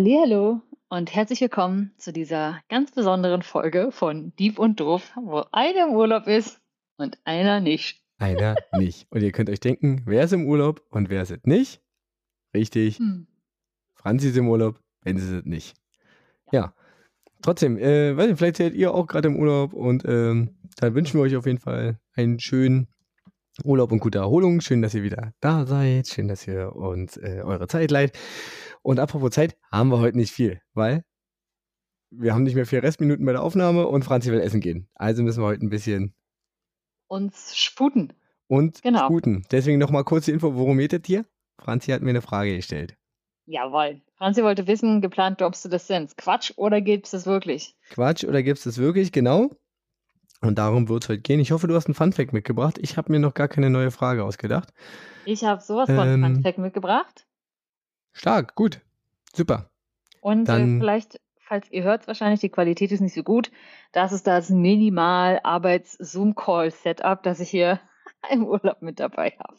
Hallo und herzlich willkommen zu dieser ganz besonderen Folge von Dieb und Doof, wo einer im Urlaub ist und einer nicht. Einer nicht. Und ihr könnt euch denken, wer ist im Urlaub und wer ist es nicht? Richtig. Hm. Franzi ist im Urlaub, Ben ist es nicht. Ja. Trotzdem, äh, weiß nicht, vielleicht seid ihr auch gerade im Urlaub und ähm, dann wünschen wir euch auf jeden Fall einen schönen Urlaub und gute Erholung. Schön, dass ihr wieder da seid. Schön, dass ihr uns äh, eure Zeit leiht. Und apropos Zeit, haben wir heute nicht viel, weil wir haben nicht mehr vier Restminuten bei der Aufnahme und Franzi will essen gehen. Also müssen wir heute ein bisschen Uns sputen. und Genau. sputen. Deswegen nochmal kurz die Info, worum geht es hier? Franzi hat mir eine Frage gestellt. Jawohl. Franzi wollte wissen, geplant droppst du das Sens. Quatsch oder gibt's das wirklich? Quatsch oder gibt es das wirklich? Genau. Und darum wird es heute gehen. Ich hoffe, du hast einen Funfact mitgebracht. Ich habe mir noch gar keine neue Frage ausgedacht. Ich habe sowas von Ähm. Funfact mitgebracht. Stark, gut. Super. Und äh, dann- vielleicht, falls ihr hört, wahrscheinlich, die Qualität ist nicht so gut. Das ist das Minimal-Arbeits-Zoom-Call-Setup, das ich hier im Urlaub mit dabei habe.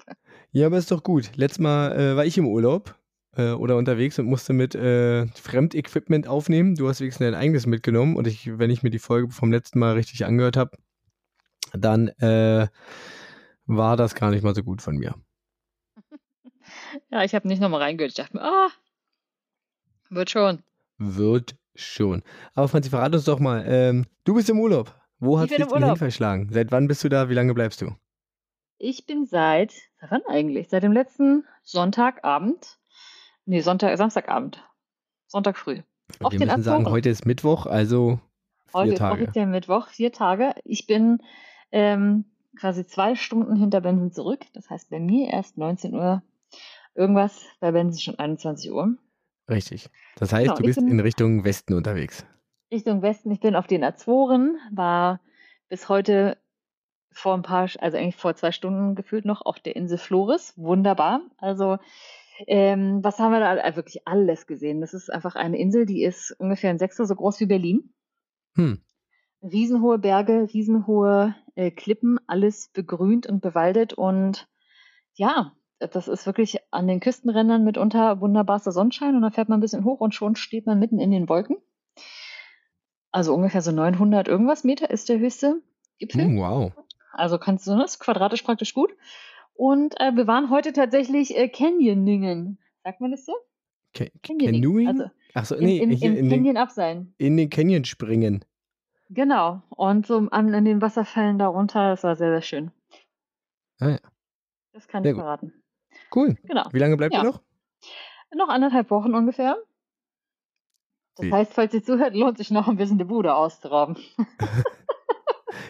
Ja, aber ist doch gut. Letztes Mal äh, war ich im Urlaub äh, oder unterwegs und musste mit äh, Fremdequipment aufnehmen. Du hast wenigstens dein eigenes mitgenommen und ich, wenn ich mir die Folge vom letzten Mal richtig angehört habe, dann äh, war das gar nicht mal so gut von mir. Ja, ich habe nicht nochmal reingehört. Ich dachte mir, ah, wird schon. Wird schon. Aber Franzi, verrat uns doch mal, ähm, du bist im Urlaub. Wo hat bin dich hin verschlagen? Seit wann bist du da? Wie lange bleibst du? Ich bin seit, wann eigentlich? Seit dem letzten Sonntagabend. Nee, Sonntag, Samstagabend. Sonntag früh. Auf Wir den müssen sagen, heute ist Mittwoch, also vier Heute ist Tage. offiziell Mittwoch, vier Tage. Ich bin ähm, quasi zwei Stunden hinter Benson zurück. Das heißt, bei mir erst 19 Uhr irgendwas, bei Benson schon 21 Uhr. Richtig. Das heißt, Genau, du bist in Richtung Westen unterwegs. Richtung Westen. Ich bin auf den Azoren, war bis heute vor ein paar, also eigentlich vor zwei Stunden gefühlt noch auf der Insel Flores. Wunderbar. Also, ähm, was haben wir da? Wirklich alles gesehen. Das ist einfach eine Insel, die ist ungefähr ein Sechstel so groß wie Berlin. Hm. Riesenhohe Berge, riesenhohe äh, Klippen, alles begrünt und bewaldet und ja, das ist wirklich an den Küstenrändern mitunter wunderbarster Sonnenschein und dann fährt man ein bisschen hoch und schon steht man mitten in den Wolken. Also ungefähr so 900 irgendwas Meter ist der höchste Gipfel. Hm, wow. Also kannst du das quadratisch praktisch gut. Und äh, wir waren heute tatsächlich äh, Canyoningen. Sagt man das so? Ca- Canyoning. Canoeing? Also Achso, im, nee, im, hier im in, den, Canyon abseilen. in den Canyon springen. Genau. Und so an, an den Wasserfällen darunter, das war sehr, sehr schön. Ah ja. Das kann Sehr ich gut. verraten. Cool. Genau. Wie lange bleibt Ja. ihr noch? Noch anderthalb Wochen ungefähr. Das Wie? heißt, falls ihr zuhört, lohnt sich noch ein bisschen die Bude auszurauben.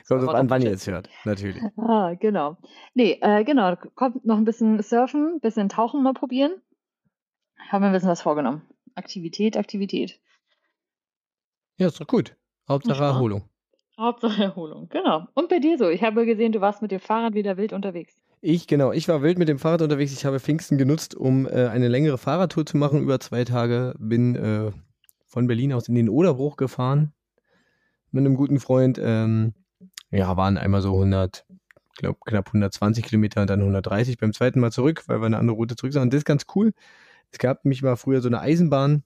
Kommt drauf an, wann ihr es hört. Natürlich. Ah, genau. Nee, äh, genau. Kommt noch ein bisschen surfen, ein bisschen tauchen mal probieren. Haben wir ein bisschen was vorgenommen. Aktivität, Aktivität. Ja, ist doch gut. Hauptsache? Erholung. Hauptsache Erholung. Genau. Und bei dir so. Ich habe gesehen, du warst mit dem Fahrrad wieder wild unterwegs. Ich, genau. Ich war wild mit dem Fahrrad unterwegs. Ich habe Pfingsten genutzt, um äh, eine längere Fahrradtour zu machen über zwei Tage. Bin äh, von Berlin aus in den Oderbruch gefahren mit einem guten Freund. Ähm, ja, waren einmal so 100, glaube knapp 120 Kilometer und dann 130 beim zweiten Mal zurück, weil wir eine andere Route zurück sind. Das ist ganz cool. Es gab nämlich mal früher so eine Eisenbahn,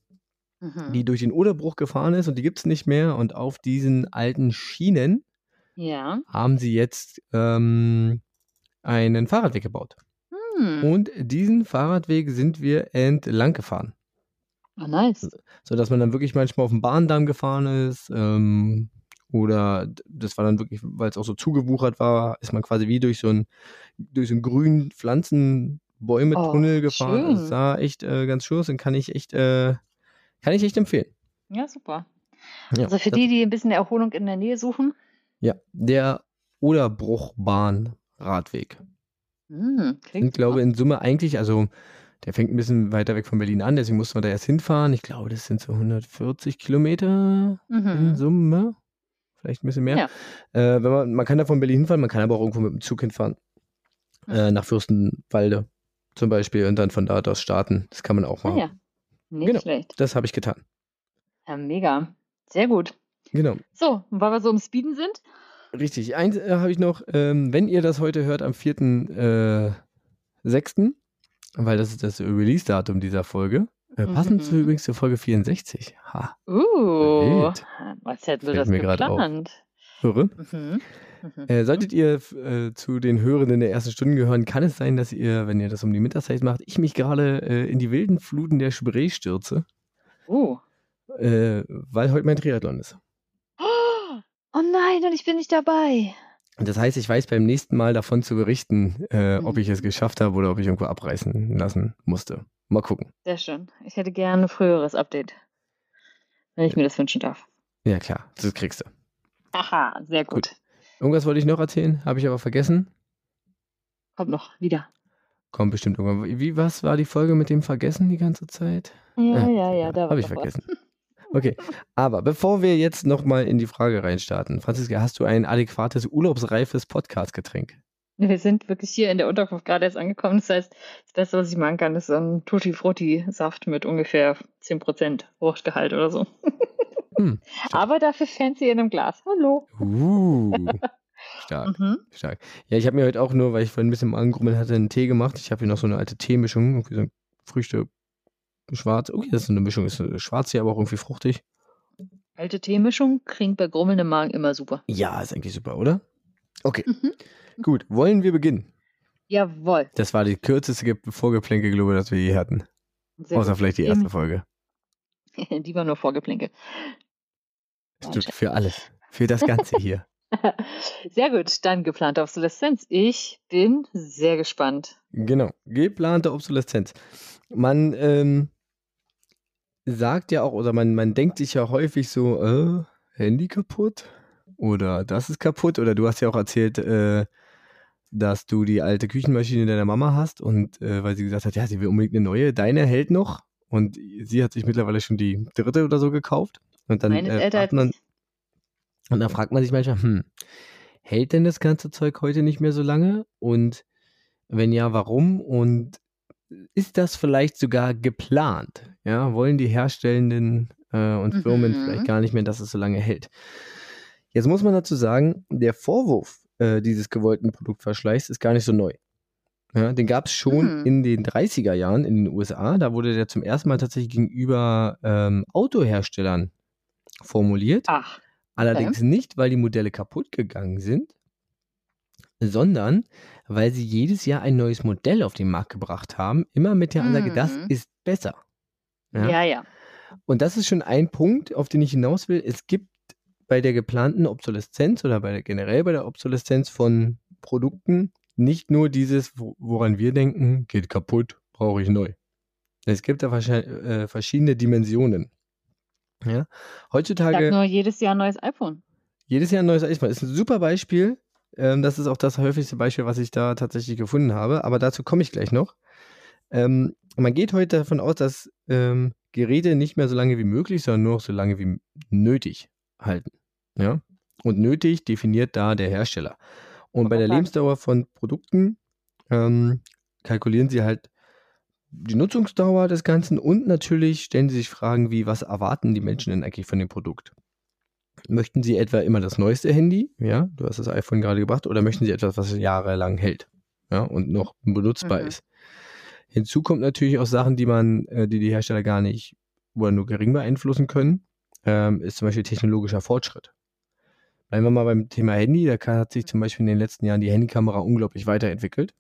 Mhm. die durch den Oderbruch gefahren ist und die gibt es nicht mehr. Und auf diesen alten Schienen Ja. haben sie jetzt ähm, einen Fahrradweg gebaut. Hm. Und diesen Fahrradweg sind wir entlang gefahren. Oh, nice. So dass man dann wirklich manchmal auf dem Bahndamm gefahren ist. Ähm, oder das war dann wirklich, weil es auch so zugewuchert war, ist man quasi wie durch so einen, durch so einen grünen Pflanzenbäume-Tunnel Oh, gefahren. schön. Das sah echt äh, ganz schön aus und kann ich echt, äh, kann ich echt empfehlen. Ja, super. Ja, Also für die, die ein bisschen Erholung in der Nähe suchen. Ja, der Oderbruchbahn-Radweg. Hm, klingt sind, glaube in Summe eigentlich, also der fängt ein bisschen weiter weg von Berlin an, deswegen mussten wir da erst hinfahren. Ich glaube, das sind so 140 Kilometer in Mhm. Summe. Vielleicht ein bisschen mehr. Ja. Äh, wenn man, man kann da von Berlin hinfahren, man kann aber auch irgendwo mit dem Zug hinfahren. Mhm. Äh, nach Fürstenwalde zum Beispiel und dann von dort aus starten. Das kann man auch Ah, machen. ja. Nicht Genau. schlecht. Das habe ich getan. Ja, mega. Sehr gut. Genau. So, und weil wir so im Speeden sind, Richtig. Eins äh, habe ich noch, ähm, wenn ihr das heute hört, am 4.6., weil das ist das Release-Datum dieser Folge, Äh, passend Mhm. zu übrigens zur Folge 64. Ha, Uh, Wild. was hätten wir das mir geplant? höre. Mhm. Mhm. Äh, solltet ihr f- äh, zu den Hörenden der ersten Stunden gehören, kann es sein, dass ihr, wenn ihr das um die Mittagszeit macht, ich mich gerade äh, in die wilden Fluten der Spree stürze, Uh. äh, weil heute mein Triathlon ist. Oh nein, und ich bin nicht dabei. Und das heißt, ich weiß beim nächsten Mal davon zu berichten, äh, ob ich es Mhm. geschafft habe oder ob ich irgendwo abreißen lassen musste. Mal gucken. Sehr schön. Ich hätte gerne ein früheres Update, wenn ich mir das wünschen darf. Ja, klar, das kriegst du. Aha, sehr gut. Gut. Irgendwas wollte ich noch erzählen, habe ich aber vergessen. Kommt noch wieder. Kommt bestimmt irgendwann. Wie, was war die Folge mit dem Vergessen die ganze Zeit? Ja, Ah, ja, ja, da war Habe ich doch was. Okay, aber bevor wir jetzt nochmal in die Frage reinstarten, Franziska, hast du ein adäquates, urlaubsreifes Podcast-Getränk? Wir sind wirklich hier in der Unterkunft gerade erst angekommen. Das heißt, das Beste, was ich machen kann, ist so ein Tutti-Frutti-Saft mit ungefähr 10% Fruchtgehalt oder so. Hm, Aber dafür fancy in einem Glas. Hallo. Uh, stark, Mhm. stark. Ja, ich habe mir heute auch nur, weil ich vorhin ein bisschen im Angrummeln hatte, einen Tee gemacht. Ich habe hier noch so eine alte Teemischung, so Früchte, schwarz. Okay, das ist eine Mischung, ist äh, schwarz hier, aber auch irgendwie fruchtig. Alte Teemischung klingt bei grummelndem Magen immer super. Ja, ist eigentlich super, oder? Okay, Mhm. gut. Wollen wir beginnen? Jawohl. Das war die kürzeste Ge- Vorgeplänke, glaube ich, das wir je hatten. Sehr Außer gut. vielleicht die erste Folge. Die war nur Vorgeplänkel. Stimmt, für alles. Für das Ganze hier. Sehr gut, dann geplante Obsoleszenz. Ich bin sehr gespannt. Genau, geplante Obsoleszenz. Man ähm, sagt ja auch, oder man, man denkt sich ja häufig so, äh, Handy kaputt? Oder das ist kaputt? Oder du hast ja auch erzählt, äh, dass du die alte Küchenmaschine deiner Mama hast und äh, weil sie gesagt hat, ja, sie will unbedingt eine neue, deine hält noch und sie hat sich mittlerweile schon die dritte oder so gekauft. Und dann, äh, fragt man, und dann fragt man sich manchmal, hm, hält denn das ganze Zeug heute nicht mehr so lange? Und wenn ja, warum? Und ist das vielleicht sogar geplant? Ja, wollen die Herstellenden äh, und Firmen Mhm. vielleicht gar nicht mehr, dass es so lange hält? Jetzt muss man dazu sagen, der Vorwurf äh, dieses gewollten Produktverschleißs ist gar nicht so neu. Ja, den gab es schon Mhm. in den 30er Jahren in den USA. Da wurde der zum ersten Mal tatsächlich gegenüber ähm, Autoherstellern formuliert. Ach, Allerdings nicht, weil die Modelle kaputt gegangen sind, sondern weil sie jedes Jahr ein neues Modell auf den Markt gebracht haben, immer mit der Ansage, das Mhm. ist besser. Ja? ja, ja. Und das ist schon ein Punkt, auf den ich hinaus will. Es gibt bei der geplanten Obsoleszenz oder bei der, generell bei der Obsoleszenz von Produkten nicht nur dieses, wo- woran wir denken, geht kaputt, brauche ich neu. Es gibt da äh, verschiedene Dimensionen. Ja? Ich Heutzutage sag nur jedes Jahr ein neues iPhone. jedes Jahr ein neues iPhone. Ist ein super Beispiel. Ähm, das ist auch das häufigste Beispiel, was ich da tatsächlich gefunden habe. Aber dazu komme ich gleich noch. Ähm, man geht heute davon aus, dass ähm, Geräte nicht mehr so lange wie möglich, sondern nur noch so lange wie nötig halten. Ja? Und nötig definiert da der Hersteller. Und bei der. Lebensdauer von Produkten ähm, kalkulieren sie halt die Nutzungsdauer des Ganzen und natürlich stellen sie sich Fragen wie, was erwarten die Menschen denn eigentlich von dem Produkt? Möchten Sie etwa immer das neueste Handy? Ja, du hast das iPhone gerade gebracht. Oder möchten Sie etwas, was jahrelang hält? Ja, und noch benutzbar Mhm. ist. Hinzu kommt natürlich auch Sachen, die man, äh, die die Hersteller gar nicht oder nur gering beeinflussen können, ähm, ist zum Beispiel technologischer Fortschritt. Bleiben wir mal beim Thema Handy. Da hat sich zum Beispiel in den letzten Jahren die Handykamera unglaublich weiterentwickelt.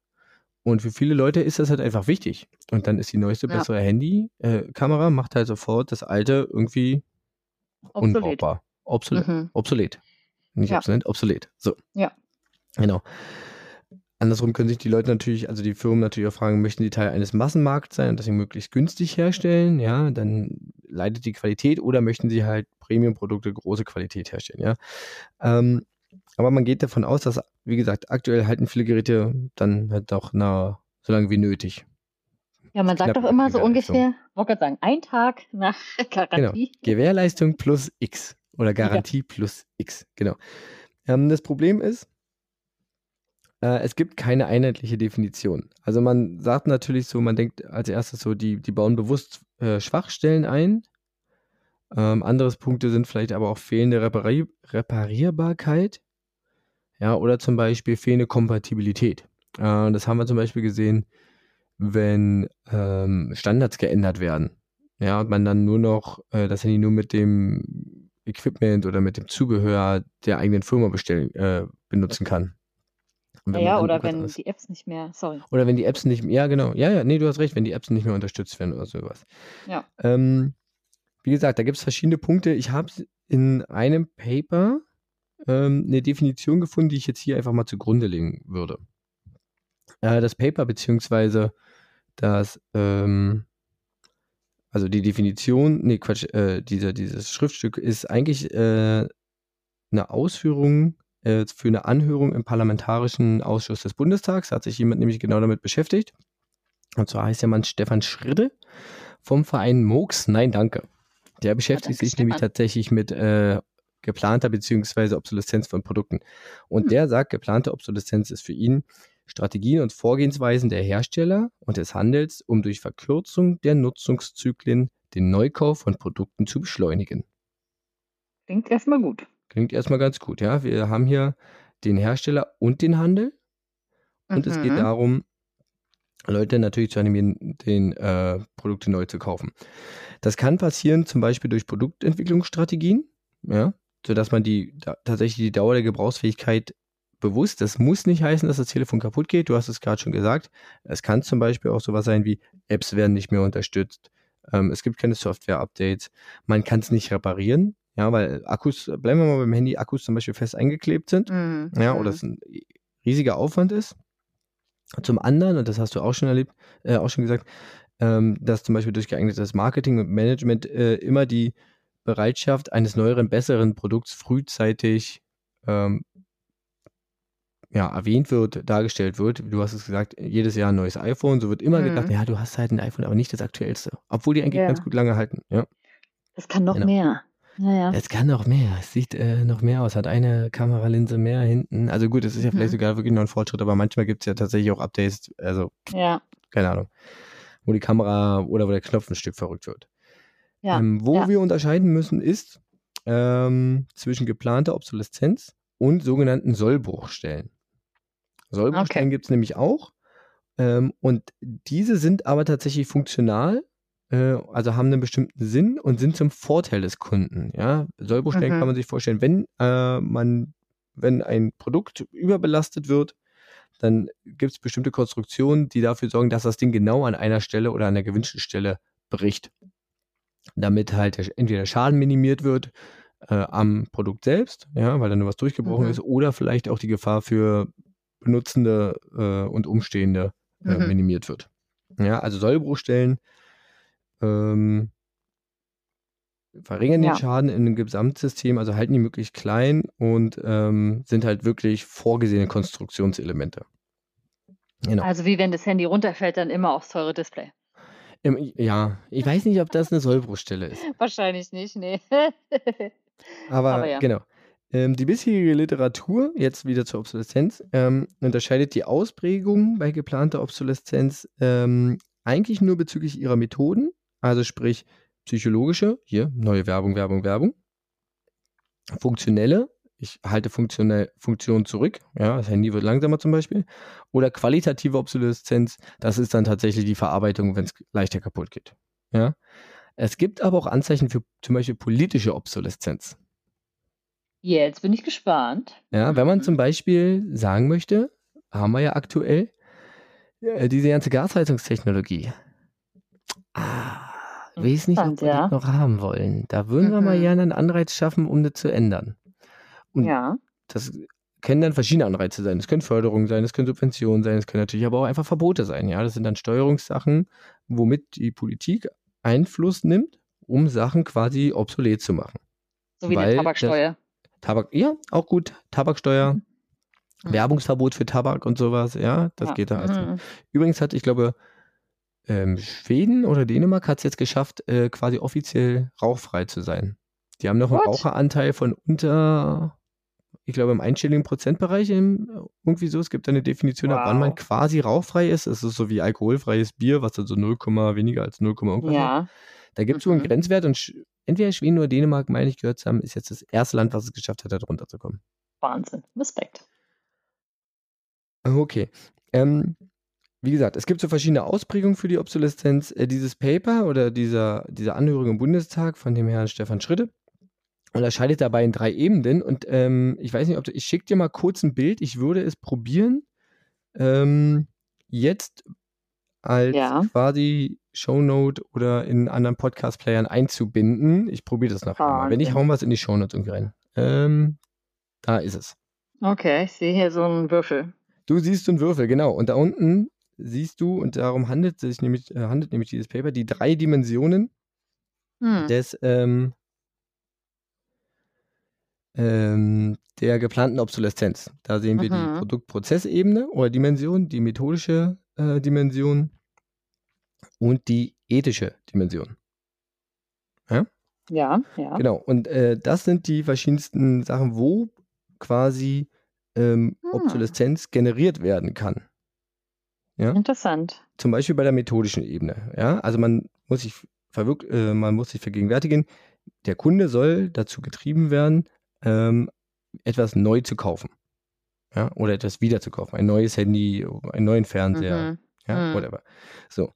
Und für viele Leute ist das halt einfach wichtig. Und dann ist die neueste, Ja. bessere Handy-Kamera, macht halt sofort das alte irgendwie Obsolet. unbrauchbar. Obsolet. Mhm. Obsolet. Nicht Ja. obsolet, obsolet. So. Ja. Genau. Andersrum können sich die Leute natürlich, also die Firmen natürlich auch fragen, möchten die Teil eines Massenmarkts sein und deswegen möglichst günstig herstellen, ja, dann leidet die Qualität oder möchten sie halt Premium-Produkte, große Qualität herstellen, ja. Ähm, aber man geht davon aus, dass, wie gesagt, aktuell halten viele Geräte dann halt auch na, so lange wie nötig. Ja, man sagt doch immer so ungefähr, wollte gerade sagen, ein Tag nach Garantie. Gewährleistung plus X oder Garantie plus X, genau. Ähm, das Problem ist, äh, es gibt keine einheitliche Definition. Also man sagt natürlich so, man denkt als erstes so, die, die bauen bewusst äh, Schwachstellen ein. Ähm, anderes Punkte sind vielleicht aber auch fehlende Repari Reparierbarkeit. Ja, oder zum Beispiel fehlende Kompatibilität. Äh, das haben wir zum Beispiel gesehen, wenn ähm, Standards geändert werden. Ja, und man dann nur noch äh, das Handy nur mit dem Equipment oder mit dem Zubehör der eigenen Firma bestellen, äh, benutzen kann. Ja, oder wenn alles, die Apps nicht mehr, sorry. Oder wenn die Apps nicht mehr, ja, genau. Ja, ja, nee, du hast recht, wenn die Apps nicht mehr unterstützt werden oder sowas. Ja. Ähm, wie gesagt, da gibt es verschiedene Punkte. Ich habe in einem Paper ähm, eine Definition gefunden, die ich jetzt hier einfach mal zugrunde legen würde. Äh, das Paper beziehungsweise das, ähm, also die Definition, nee, Quatsch, äh, dieser, dieses Schriftstück ist eigentlich äh, eine Ausführung äh, für eine Anhörung im Parlamentarischen Ausschuss des Bundestags. Da hat sich jemand nämlich genau damit beschäftigt. Und zwar heißt der Mann Stefan Schridde vom Verein MOOCs. Nein, danke. Der beschäftigt sich Stefan. nämlich tatsächlich mit äh, geplanter bzw. Obsoleszenz von Produkten. Und hm. der sagt, geplante Obsoleszenz ist für ihn Strategien und Vorgehensweisen der Hersteller und des Handels, um durch Verkürzung der Nutzungszyklen den Neukauf von Produkten zu beschleunigen. Klingt erstmal gut. Klingt erstmal ganz gut, ja. Wir haben hier den Hersteller und den Handel. Und mhm. es geht mhm. darum, Leute natürlich zu animieren, den äh, Produkte neu zu kaufen. Das kann passieren zum Beispiel durch Produktentwicklungsstrategien, ja, sodass man die da, tatsächlich die Dauer der Gebrauchsfähigkeit bewusst. Das muss nicht heißen, dass das Telefon kaputt geht. Du hast es gerade schon gesagt. Es kann zum Beispiel auch sowas sein wie Apps werden nicht mehr unterstützt. Ähm, es gibt keine Software-Updates. Man kann es nicht reparieren. Ja, weil Akkus, bleiben wir mal beim Handy, Akkus zum Beispiel fest eingeklebt sind. Mhm. Ja, oder mhm. es ein riesiger Aufwand ist. Zum anderen, und das hast du auch schon erlebt, äh, auch schon gesagt, ähm, dass zum Beispiel durch geeignetes Marketing und Management äh, immer die Bereitschaft eines neueren, besseren Produkts frühzeitig ähm, ja, erwähnt wird, dargestellt wird. Du hast es gesagt, jedes Jahr ein neues iPhone. So wird immer mhm. gedacht, ja, du hast halt ein iPhone, aber nicht das aktuellste. Obwohl die eigentlich ja. ganz gut lange halten. Ja. Das kann noch genau. mehr. Ja, Es kann noch mehr. Es sieht äh, noch mehr aus. Hat eine Kameralinse mehr hinten. Also gut, es ist ja mhm. vielleicht sogar wirklich noch ein Fortschritt, aber manchmal gibt es ja tatsächlich auch Updates. Also, ja. keine Ahnung. Wo die Kamera oder wo der Knopf ein Stück verrückt wird. Ja. Ähm, wo ja. wir unterscheiden müssen, ist ähm, zwischen geplanter Obsoleszenz und sogenannten Sollbruchstellen. Sollbruchstellen okay. gibt es nämlich auch. Ähm, und diese sind aber tatsächlich funktional, äh, also haben einen bestimmten Sinn und sind zum Vorteil des Kunden. Ja? Sollbruchstellen mhm. kann man sich vorstellen, wenn äh, man, wenn ein Produkt überbelastet wird, dann gibt es bestimmte Konstruktionen, die dafür sorgen, dass das Ding genau an einer Stelle oder an der gewünschten Stelle bricht. Damit halt der, entweder Schaden minimiert wird äh, am Produkt selbst, ja, weil dann nur was durchgebrochen mhm. ist, oder vielleicht auch die Gefahr für Benutzende äh, und Umstehende äh, mhm. minimiert wird. Ja, also Sollbruchstellen ähm, verringern ja. den Schaden in dem Gesamtsystem, also halten die möglichst klein und ähm, sind halt wirklich vorgesehene Konstruktionselemente. Genau. Also wie wenn das Handy runterfällt, dann immer aufs teure Display. Im, ja, ich weiß nicht, ob das eine Sollbruchstelle ist. Wahrscheinlich nicht, nee. Aber, Aber ja. genau. Ähm, die bisherige Literatur, jetzt wieder zur Obsoleszenz, ähm, unterscheidet die Ausprägung bei geplanter Obsoleszenz ähm, eigentlich nur bezüglich ihrer Methoden, also sprich psychologische, hier neue Werbung, Werbung, Werbung, funktionelle, ich halte Funktionen zurück, ja, das Handy wird langsamer zum Beispiel, oder qualitative Obsoleszenz, das ist dann tatsächlich die Verarbeitung, wenn es leichter kaputt geht. Ja. Es gibt aber auch Anzeichen für zum Beispiel politische Obsoleszenz. Jetzt bin ich gespannt. Ja, wenn man zum Beispiel sagen möchte, haben wir ja aktuell äh, diese ganze Gasheizungstechnologie. Ah, weiß nicht, ob wir ja. das noch haben wollen. Da würden mhm. wir mal mhm. gerne einen Anreiz schaffen, um das zu ändern. Und ja. das können dann verschiedene Anreize sein. Es können Förderungen sein, es können Subventionen sein, es können natürlich aber auch einfach Verbote sein. Ja, das sind dann Steuerungssachen, womit die Politik Einfluss nimmt, um Sachen quasi obsolet zu machen. So wie Weil die Tabaksteuer. Tabak, ja, auch gut. Tabaksteuer, mhm. Werbungsverbot für Tabak und sowas, ja, das ja. geht da. Also. Mhm. Übrigens hat, ich glaube, ähm, Schweden oder Dänemark hat es jetzt geschafft, äh, quasi offiziell rauchfrei zu sein. Die haben noch What? einen Raucheranteil von unter, ich glaube, im einstelligen Prozentbereich im, irgendwie so. Es gibt eine Definition, wow. ab wann man quasi rauchfrei ist. Es ist so wie alkoholfreies Bier, was dann so 0, weniger als 0, irgendwas ja. Da gibt es so einen mhm. Grenzwert und entweder Schweden oder Dänemark, meine ich, gehört zu haben, ist jetzt das erste Land, was es geschafft hat, da drunter zu kommen. Wahnsinn. Respekt. Okay. Ähm, wie gesagt, es gibt so verschiedene Ausprägungen für die Obsoleszenz. Äh, dieses Paper oder dieser, diese Anhörung im Bundestag von dem Herrn Stefan Schritte unterscheidet dabei in drei Ebenen. Und ähm, ich weiß nicht, ob du, ich schicke dir mal kurz ein Bild. Ich würde es probieren, ähm, jetzt als Ja. quasi Shownote oder in anderen Podcast-Playern einzubinden. Ich probiere das nachher mal. Wenn nicht, hauen wir es in die Shownotes irgendwie rein. Ähm, da ist es. Okay, ich sehe hier so einen Würfel. Du siehst so einen Würfel, genau. Und da unten siehst du, und darum handelt sich nämlich, äh, handelt nämlich dieses Paper, die drei Dimensionen Hm. des ähm, ähm, der geplanten Obsoleszenz. Da sehen wir die Mhm. Produktprozessebene oder Dimension, die methodische äh, Dimension und die ethische Dimension. Ja, ja. Genau. Und äh, das sind die verschiedensten Sachen, wo quasi ähm, Hm. Obsoleszenz generiert werden kann. Ja. Interessant. Zum Beispiel bei der methodischen Ebene. Ja, also man muss sich verwirk äh, man muss sich vergegenwärtigen, der Kunde soll dazu getrieben werden, ähm, etwas neu zu kaufen. Ja, oder etwas wieder zu kaufen. Ein neues Handy, einen neuen Fernseher, Mhm. ja, Mhm. whatever. So.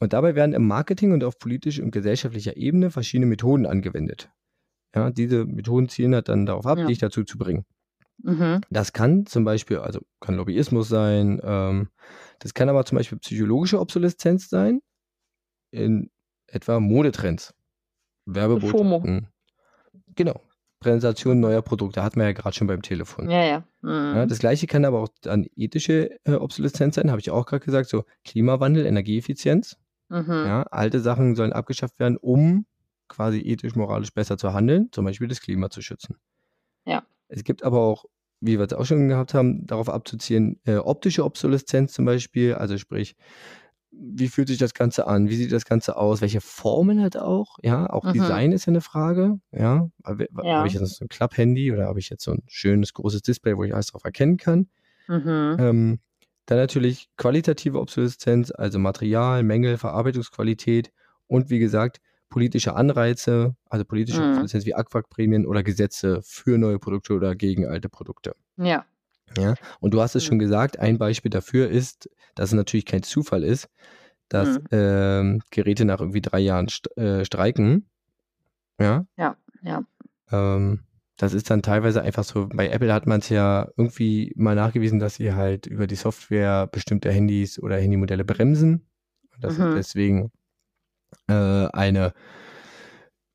Und dabei werden im Marketing und auf politischer und gesellschaftlicher Ebene verschiedene Methoden angewendet. Ja, diese Methoden zielen halt dann darauf ab, Ja. dich dazu zu bringen. Mhm. Das kann zum Beispiel, also kann Lobbyismus sein, ähm, das kann aber zum Beispiel psychologische Obsoleszenz sein, in etwa Modetrends, Werbebotschaften. Genau, Präsentation neuer Produkte, hatten wir ja gerade schon beim Telefon. Ja, ja. Mhm. Ja, das gleiche kann aber auch dann ethische äh, Obsoleszenz sein, habe ich auch gerade gesagt, so Klimawandel, Energieeffizienz. mhm. Ja, alte Sachen sollen abgeschafft werden, um quasi ethisch, moralisch besser zu handeln, zum Beispiel das Klima zu schützen. Ja. Es gibt aber auch, wie wir es auch schon gehabt haben, darauf abzuziehen, äh, optische Obsoleszenz zum Beispiel, also sprich, wie fühlt sich das Ganze an, wie sieht das Ganze aus, welche Formen halt auch, ja, auch Mhm. Design ist ja eine Frage, ja, habe Ja. hab ich jetzt so ein Klapp-Handy oder habe ich jetzt so ein schönes großes Display, wo ich alles drauf erkennen kann. Mhm. Ähm, dann natürlich qualitative Obsoleszenz, also Material, Mängel, Verarbeitungsqualität und wie gesagt, politische Anreize, also politische Mhm. Obsoleszenz wie Aquak-Prämien oder Gesetze für neue Produkte oder gegen alte Produkte. Ja. Ja, und du hast es Mhm. schon gesagt, ein Beispiel dafür ist, dass es natürlich kein Zufall ist, dass Mhm. ähm, Geräte nach irgendwie drei Jahren st äh, streiken. Ja. Ja, ja. Ähm, das ist dann teilweise einfach so, bei Apple hat man es ja irgendwie mal nachgewiesen, dass sie halt über die Software bestimmte Handys oder Handymodelle bremsen. Und das Mhm. ist deswegen äh, eine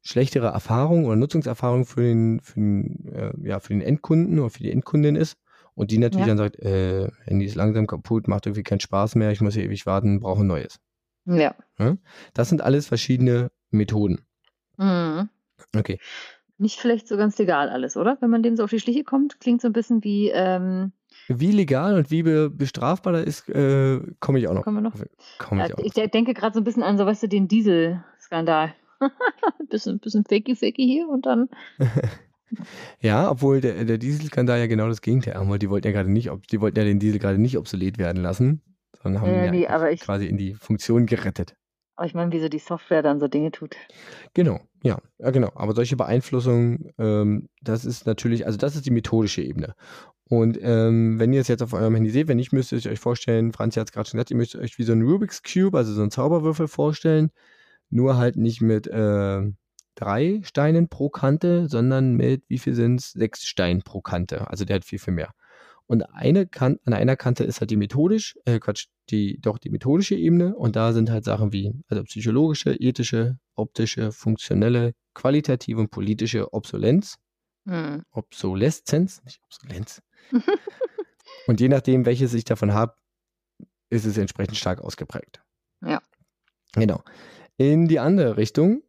schlechtere Erfahrung oder Nutzungserfahrung für den, für den, äh, ja, für den Endkunden oder für die Endkundin ist. Und die natürlich Ja. dann sagt, äh, Handy ist langsam kaputt, macht irgendwie keinen Spaß mehr, ich muss hier ewig warten, brauche ein neues. Ja. Das sind alles verschiedene Methoden. Mhm. Okay. Nicht vielleicht so ganz legal alles, oder? Wenn man dem so auf die Schliche kommt, klingt so ein bisschen wie, ähm, Wie legal und wie be bestrafbar das ist, äh, komme ich auch noch. kommen wir noch? Komme ich auch noch. ich de- denke gerade so ein bisschen an, so weißt du, den Diesel-Skandal. bisschen, bisschen fakey-fakey hier und dann. Ja, obwohl der, der Dieselskandal ja genau das Gegenteil haben wollte. Die wollten ja gerade nicht, die wollten ja den Diesel gerade nicht obsolet werden lassen, sondern haben Äh, ihn ja nee, ich- quasi in die Funktion gerettet. Aber ich meine, wie so die Software dann so Dinge tut. Genau, ja, ja genau. Aber solche Beeinflussungen, ähm, das ist natürlich, also das ist die methodische Ebene. Und ähm, wenn ihr es jetzt auf eurem Handy seht, wenn nicht, müsst ihr euch vorstellen, Franzi hat es gerade schon gesagt, ihr müsst euch wie so ein Rubik's Cube, also so ein Zauberwürfel vorstellen, nur halt nicht mit äh, drei Steinen pro Kante, sondern mit, wie viel sind es? Sechs Steinen pro Kante. Also der hat viel, viel mehr. Und eine kan an einer Kante ist halt die methodisch, äh, Quatsch, die, doch die methodische Ebene und da sind halt Sachen wie, also psychologische, ethische, optische, funktionelle, qualitative und politische Obsolenz, Hm. Obsoleszenz, nicht Obsolenz. und je nachdem, welches ich davon habe, ist es entsprechend stark ausgeprägt. Ja. Genau. In die andere Richtung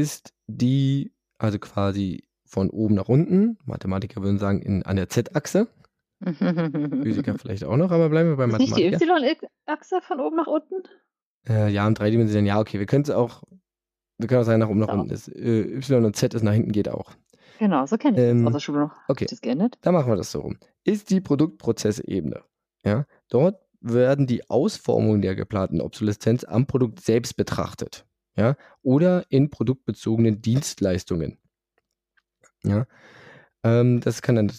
ist die, also quasi von oben nach unten, Mathematiker würden sagen, in, an der Z-Achse, Physiker vielleicht auch noch, aber bleiben wir bei Ist nicht die Mathematiker. Y-Achse von oben nach unten? Äh, ja, im dreidimensionalen, ja, okay, wir können es auch, wir können auch sagen, nach oben, nach Ja. unten ist. Äh, y und Z ist nach hinten geht auch. Genau, so kenne ich Ähm, das aus der Schule noch. okay. Das geändert? Da machen wir das so rum. Ist die Produktprozessebene. Ja, dort werden die Ausformungen der geplanten Obsoleszenz am Produkt selbst betrachtet. Ja, oder in produktbezogenen Dienstleistungen. Ja, ähm, das kann dann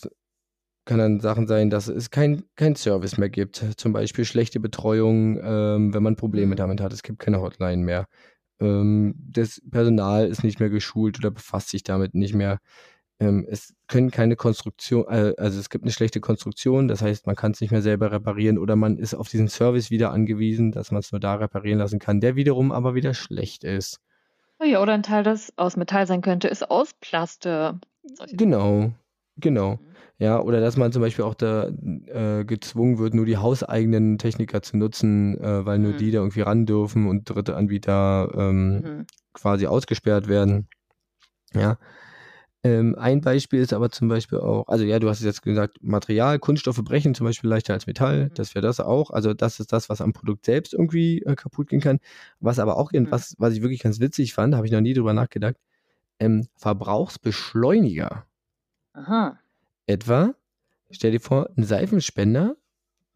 kann dann Sachen sein, dass es kein, kein Service mehr gibt. Zum Beispiel schlechte Betreuung, ähm, wenn man Probleme Mhm. damit hat. Es gibt keine Hotline mehr. Ähm, das Personal ist nicht mehr geschult oder befasst sich damit nicht mehr. Ähm, es können keine Konstruktion, äh, also es gibt eine schlechte Konstruktion, das heißt, man kann es nicht mehr selber reparieren oder man ist auf diesen Service wieder angewiesen, dass man es nur da reparieren lassen kann, der wiederum aber wieder schlecht ist. Oh ja, oder ein Teil, das aus Metall sein könnte, ist aus Plaste. Genau, genau. Mhm. Ja, oder dass man zum Beispiel auch da äh, gezwungen wird, nur die hauseigenen Techniker zu nutzen, äh, weil nur Mhm. die da irgendwie ran dürfen und dritte Anbieter ähm, Mhm. quasi ausgesperrt werden. Ja. Ähm, ein Beispiel ist aber zum Beispiel auch, also ja, du hast es jetzt gesagt, Material, Kunststoffe brechen zum Beispiel leichter als Metall, Mhm. das wäre das auch. Also das ist das, was am Produkt selbst irgendwie äh, kaputt gehen kann. Was aber auch, Mhm. was, was ich wirklich ganz witzig fand, habe ich noch nie drüber nachgedacht, ähm, Verbrauchsbeschleuniger. Aha. Etwa, stell dir vor, ein Seifenspender,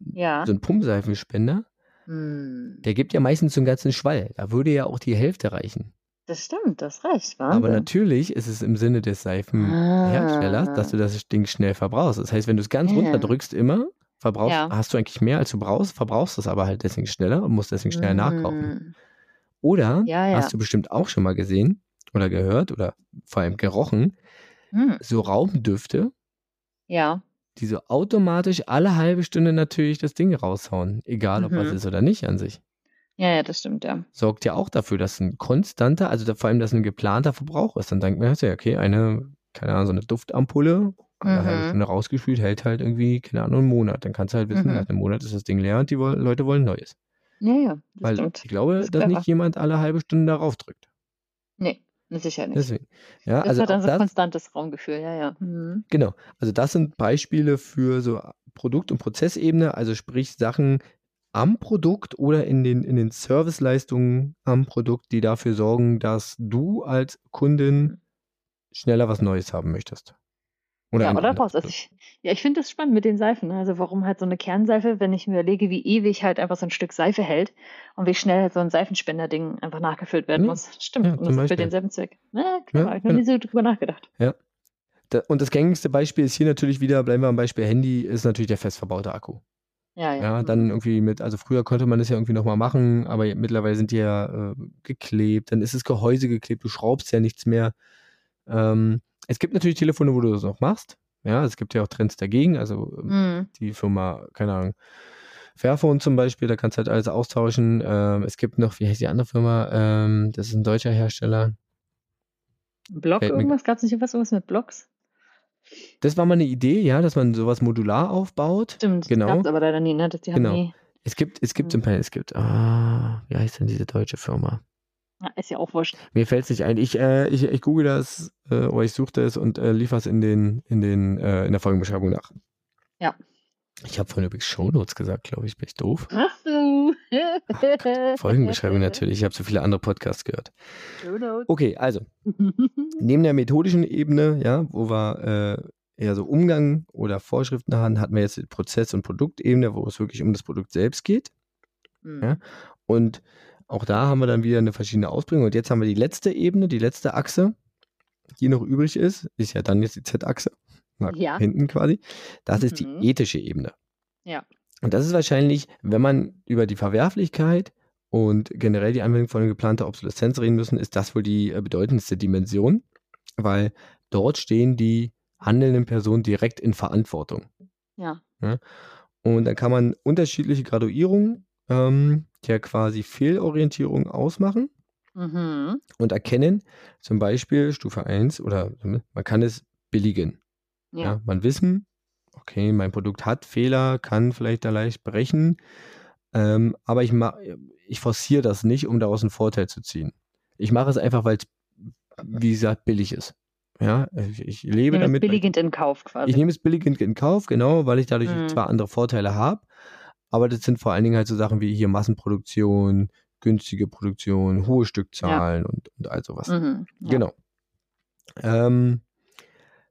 Ja. so ein Pumpseifenspender, Hm. der gibt ja meistens so einen ganzen Schwall. Da würde ja auch die Hälfte reichen. Das stimmt, das reicht. Aber Wahnsinn. natürlich ist es im Sinne des Seifenherstellers, dass du Ah. das Ding schnell verbrauchst. Das heißt, wenn du es ganz Ja. runterdrückst immer, verbrauchst, Ja. hast du eigentlich mehr, als du brauchst, verbrauchst es aber halt deswegen schneller und musst deswegen schneller nachkaufen. Hm. Oder Ja, hast du bestimmt auch schon mal gesehen oder gehört oder vor allem gerochen, Hm. so Raumdüfte, Ja. die so automatisch alle halbe Stunde natürlich das Ding raushauen, egal ob was Mhm. ist oder nicht an sich. Ja, ja, das stimmt, ja. Sorgt ja auch dafür, dass ein konstanter, also vor allem, dass ein geplanter Verbrauch ist. Dann denkt man, ja, okay, eine, keine Ahnung, so eine Duftampulle, eine halbe Mhm. Stunde rausgespült, hält halt irgendwie, keine Ahnung, einen Monat. Dann kannst du halt wissen, Mhm. nach einem Monat ist das Ding leer und die Leute wollen Neues. Ja, ja, das Weil stimmt. ich glaube, Das dass nicht jemand alle halbe Stunde darauf drückt. Nee, sicher nicht. Deswegen. Ja, Das also hat dann so ein das, konstantes Raumgefühl, ja, ja. Mhm. Genau. Also das sind Beispiele für so Produkt- und Prozessebene, also sprich Sachen am Produkt oder in den, in den Serviceleistungen am Produkt, die dafür sorgen, dass du als Kundin schneller was Neues haben möchtest. Oder Ja, oder brauchst also ich, ja, ich finde das spannend mit den Seifen. Also warum halt so eine Kernseife, wenn ich mir überlege, wie ewig halt einfach so ein Stück Seife hält und wie schnell halt so ein Seifenspender-Ding einfach nachgefüllt werden Ja, muss. Stimmt. ja, und das ist für denselben Zweck. Na, klar, Ja, ich habe genau. nie so drüber nachgedacht. Da, und das gängigste Beispiel ist hier natürlich wieder, bleiben wir am Beispiel Handy, ist natürlich der fest verbaute Akku. Ja, ja. Ja, dann irgendwie mit, also früher konnte man das ja irgendwie nochmal machen, aber mittlerweile sind die ja äh, geklebt, dann ist das Gehäuse geklebt, du schraubst ja nichts mehr. Ähm, es gibt natürlich Telefone, wo du das noch machst. Ja, es gibt ja auch Trends dagegen. Also ähm, Mhm. die Firma, keine Ahnung, Fairphone zum Beispiel, da kannst du halt alles austauschen. Ähm, es gibt noch, wie heißt die andere Firma? Ähm, das ist ein deutscher Hersteller. Block fällt irgendwas? Gab es nicht was, irgendwas mit Blocks? Das war mal eine Idee, ja, dass man sowas modular aufbaut. Stimmt, Genau. gab's aber leider nie, ne? Das, die haben Genau. nie. Es gibt, es gibt Mhm. ein es gibt, ah, wie heißt denn diese deutsche Firma? Ja, ist ja auch wurscht. Mir fällt es nicht ein. Ich, äh, ich, ich google das äh, oder ich suche das und äh, liefere es in, den, in, den, äh, in der Folgenbeschreibung nach. Ja. Ich habe vorhin übrigens Shownotes gesagt, glaube ich. Bin ich doof? Ach du. Folgenbeschreibung natürlich. Ich habe so viele andere Podcasts gehört. Okay, also neben der methodischen Ebene, ja, wo wir äh, eher so Umgang oder Vorschriften haben, hatten wir jetzt die Prozess- und Produktebene, wo es wirklich um das Produkt selbst geht. Mhm. Ja. Und auch da haben wir dann wieder eine verschiedene Ausprägung. Und jetzt haben wir die letzte Ebene, die letzte Achse, die noch übrig ist, ist ja dann jetzt die Z-Achse. Nach Ja. hinten quasi. Das ist Mhm. die ethische Ebene. Ja. Und das ist wahrscheinlich, wenn man über die Verwerflichkeit und generell die Anwendung von geplanter Obsoleszenz reden müssen, ist das wohl die äh, bedeutendste Dimension, weil dort stehen die handelnden Personen direkt in Verantwortung. Ja. Und dann kann man unterschiedliche Graduierungen ähm, der quasi Fehlorientierung ausmachen Mhm. und erkennen, zum Beispiel Stufe 1 oder man kann es billigen. Ja. Ja. man wissen, okay, mein Produkt hat Fehler, kann vielleicht da leicht brechen, ähm, aber ich, ich forciere das nicht, um daraus einen Vorteil zu ziehen. Ich mache es einfach, weil es, wie gesagt, billig ist. Ja, ich, ich lebe Nimm es damit. ich- billigend in Kauf quasi. ich nehme es billigend in Kauf, genau, weil ich dadurch Mhm. zwar andere Vorteile habe, aber das sind vor allen Dingen halt so Sachen wie hier Massenproduktion, günstige Produktion, hohe Stückzahlen und, und all sowas. Mhm. Ja. Genau. Ähm,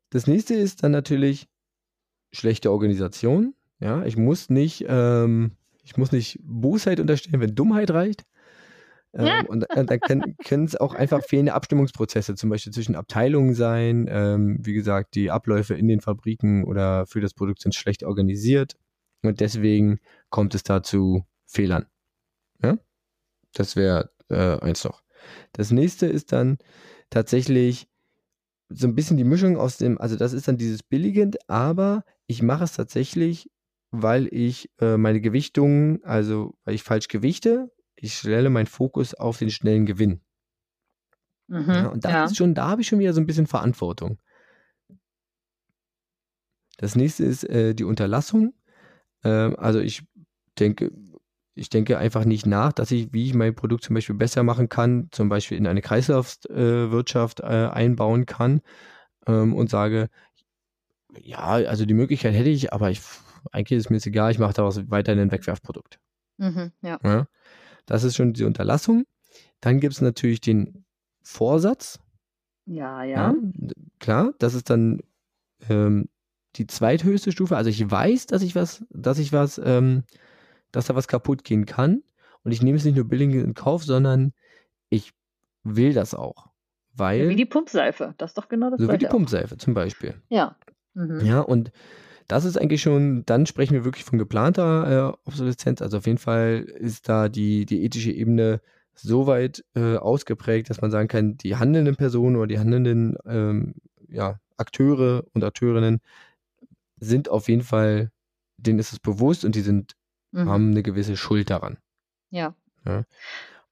das nächste ist dann natürlich schlechte Organisation. Ja, ich muss nicht, ähm, ich muss nicht Bosheit unterstellen, wenn Dummheit reicht. Ähm, und, und dann können es auch einfach fehlende Abstimmungsprozesse, zum Beispiel zwischen Abteilungen sein. Ähm, wie gesagt, die Abläufe in den Fabriken oder für das Produkt sind schlecht organisiert. Und deswegen kommt es da zu Fehlern. Ja? Das wäre äh, eins noch. Das nächste ist dann tatsächlich so ein bisschen die Mischung aus dem, also das ist dann dieses billigend, aber ich mache es tatsächlich, weil ich äh, meine Gewichtung, also weil ich falsch gewichte, ich stelle meinen Fokus auf den schnellen Gewinn. Mhm, ja, und das ja. ist schon, da habe ich schon wieder so ein bisschen Verantwortung. Das nächste ist äh, die Unterlassung. Ähm, also ich denke, ich denke einfach nicht nach, dass ich, wie ich mein Produkt zum Beispiel besser machen kann, zum Beispiel in eine Kreislaufwirtschaft äh, äh, einbauen kann ähm, und sage, ja, also die Möglichkeit hätte ich, aber ich, eigentlich ist mir jetzt egal, ich mache daraus weiterhin ein Wegwerfprodukt. Mhm, ja. ja. Das ist schon die Unterlassung. Dann gibt es natürlich den Vorsatz. Ja, ja, ja. Klar, das ist dann ähm, die zweithöchste Stufe. Also ich weiß, dass ich was, dass ich was, ähm, dass da was kaputt gehen kann. Und ich nehme es nicht nur billig in Kauf, sondern ich will das auch. Weil, ja, wie die Pumpseife, das ist doch genau das So wie die Pumpseife auch. zum Beispiel. Ja. Mhm. Ja, und das ist eigentlich schon, dann sprechen wir wirklich von geplanter äh, Obsoleszenz. Also auf jeden Fall ist da die, die ethische Ebene so weit äh, ausgeprägt, dass man sagen kann, die handelnden Personen oder die handelnden ähm, ja, Akteure und Akteurinnen sind auf jeden Fall, denen ist es bewusst und die sind, mhm. haben eine gewisse Schuld daran. Ja. ja.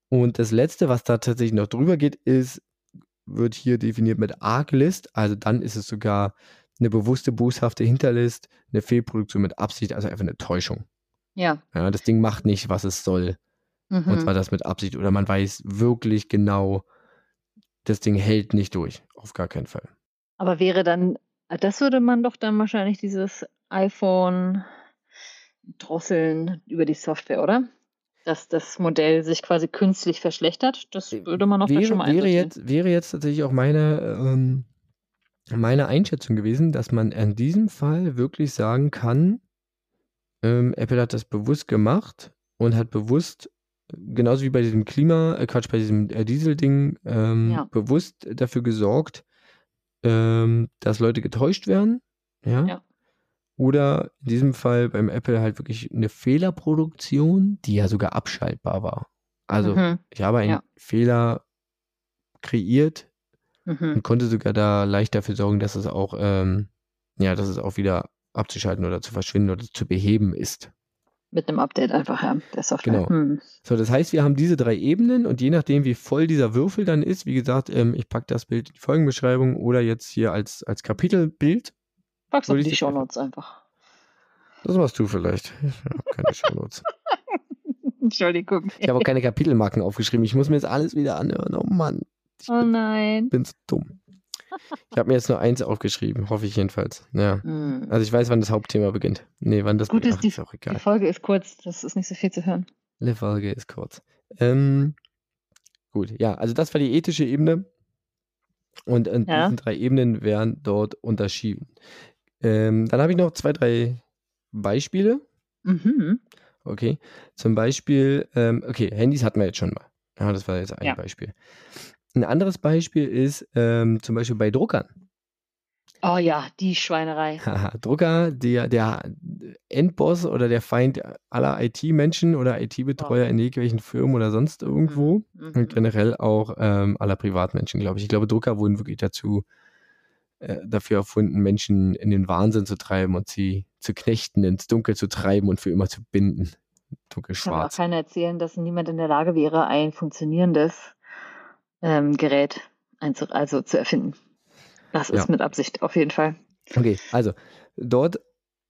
Und das Letzte, was da tatsächlich noch drüber geht, ist, wird hier definiert mit Arglist. Also dann ist es sogar eine bewusste, boshafte Hinterlist, eine Fehlproduktion mit Absicht, also einfach eine Täuschung. Ja. ja das Ding macht nicht, was es soll. Mhm. Und zwar das mit Absicht. Oder man weiß wirklich genau, das Ding hält nicht durch. Auf gar keinen Fall. Aber wäre dann, das würde man doch dann wahrscheinlich dieses iPhone drosseln über die Software, oder? Dass das Modell sich quasi künstlich verschlechtert. Das würde man auch wäre, schon mal wäre jetzt, wäre jetzt tatsächlich auch meine ähm, meine Einschätzung gewesen, dass man in diesem Fall wirklich sagen kann, ähm, Apple hat das bewusst gemacht und hat bewusst, genauso wie bei diesem Klima, äh, Quatsch, bei diesem äh, Diesel-Ding, ähm, ja. bewusst dafür gesorgt, ähm, dass Leute getäuscht werden. Ja? ja. Oder in diesem Fall beim Apple halt wirklich eine Fehlerproduktion, die ja sogar abschaltbar war. Also mhm. ich habe einen ja. Fehler kreiert, mhm. und konnte sogar da leicht dafür sorgen, dass es auch, ähm, ja, dass es auch wieder abzuschalten oder zu verschwinden oder zu beheben ist. Mit einem Update einfach, ja, der Software. Genau. Hm. So, das heißt, wir haben diese drei Ebenen und je nachdem, wie voll dieser Würfel dann ist, wie gesagt, ähm, ich packe das Bild in die Folgenbeschreibung oder jetzt hier als, als Kapitelbild. Packst du die Shownotes einfach. Das machst du vielleicht. Ich habe keine Shownotes. Entschuldigung. Ich habe auch keine Kapitelmarken aufgeschrieben. Ich muss mir jetzt alles wieder anhören. Oh Mann. Ich oh nein. Bin, bin so dumm. Ich habe mir jetzt nur eins aufgeschrieben, hoffe ich jedenfalls. Ja. Mm. Also ich weiß, wann das Hauptthema beginnt. Nee, wann das Gut ist, die, ist auch egal. die Folge ist kurz, das ist nicht so viel zu hören. Die Folge ist kurz. Ähm, gut, ja, also das war die ethische Ebene. Und in ja. diesen drei Ebenen werden dort unterschieden. Ähm, dann habe ich noch zwei, drei Beispiele. Mhm. Okay. Zum Beispiel, ähm, okay, Handys hatten wir jetzt schon mal. Ja, das war jetzt ein ja. Beispiel. Ein anderes Beispiel ist ähm, zum Beispiel bei Druckern. Oh ja, die Schweinerei. Drucker, der, der Endboss oder der Feind aller IT-Menschen oder IT-Betreuer oh. in irgendwelchen Firmen oder sonst irgendwo mhm. und generell auch ähm, aller Privatmenschen, glaube ich. Ich glaube, Drucker wurden wirklich dazu äh, dafür erfunden, Menschen in den Wahnsinn zu treiben und sie zu knechten, ins Dunkel zu treiben und für immer zu binden. Dunkelschwarz. Kann auch keiner erzählen, dass niemand in der Lage wäre, ein funktionierendes ähm, Gerät einzu also zu erfinden. Das ist ja. mit Absicht, auf jeden Fall. Okay, also dort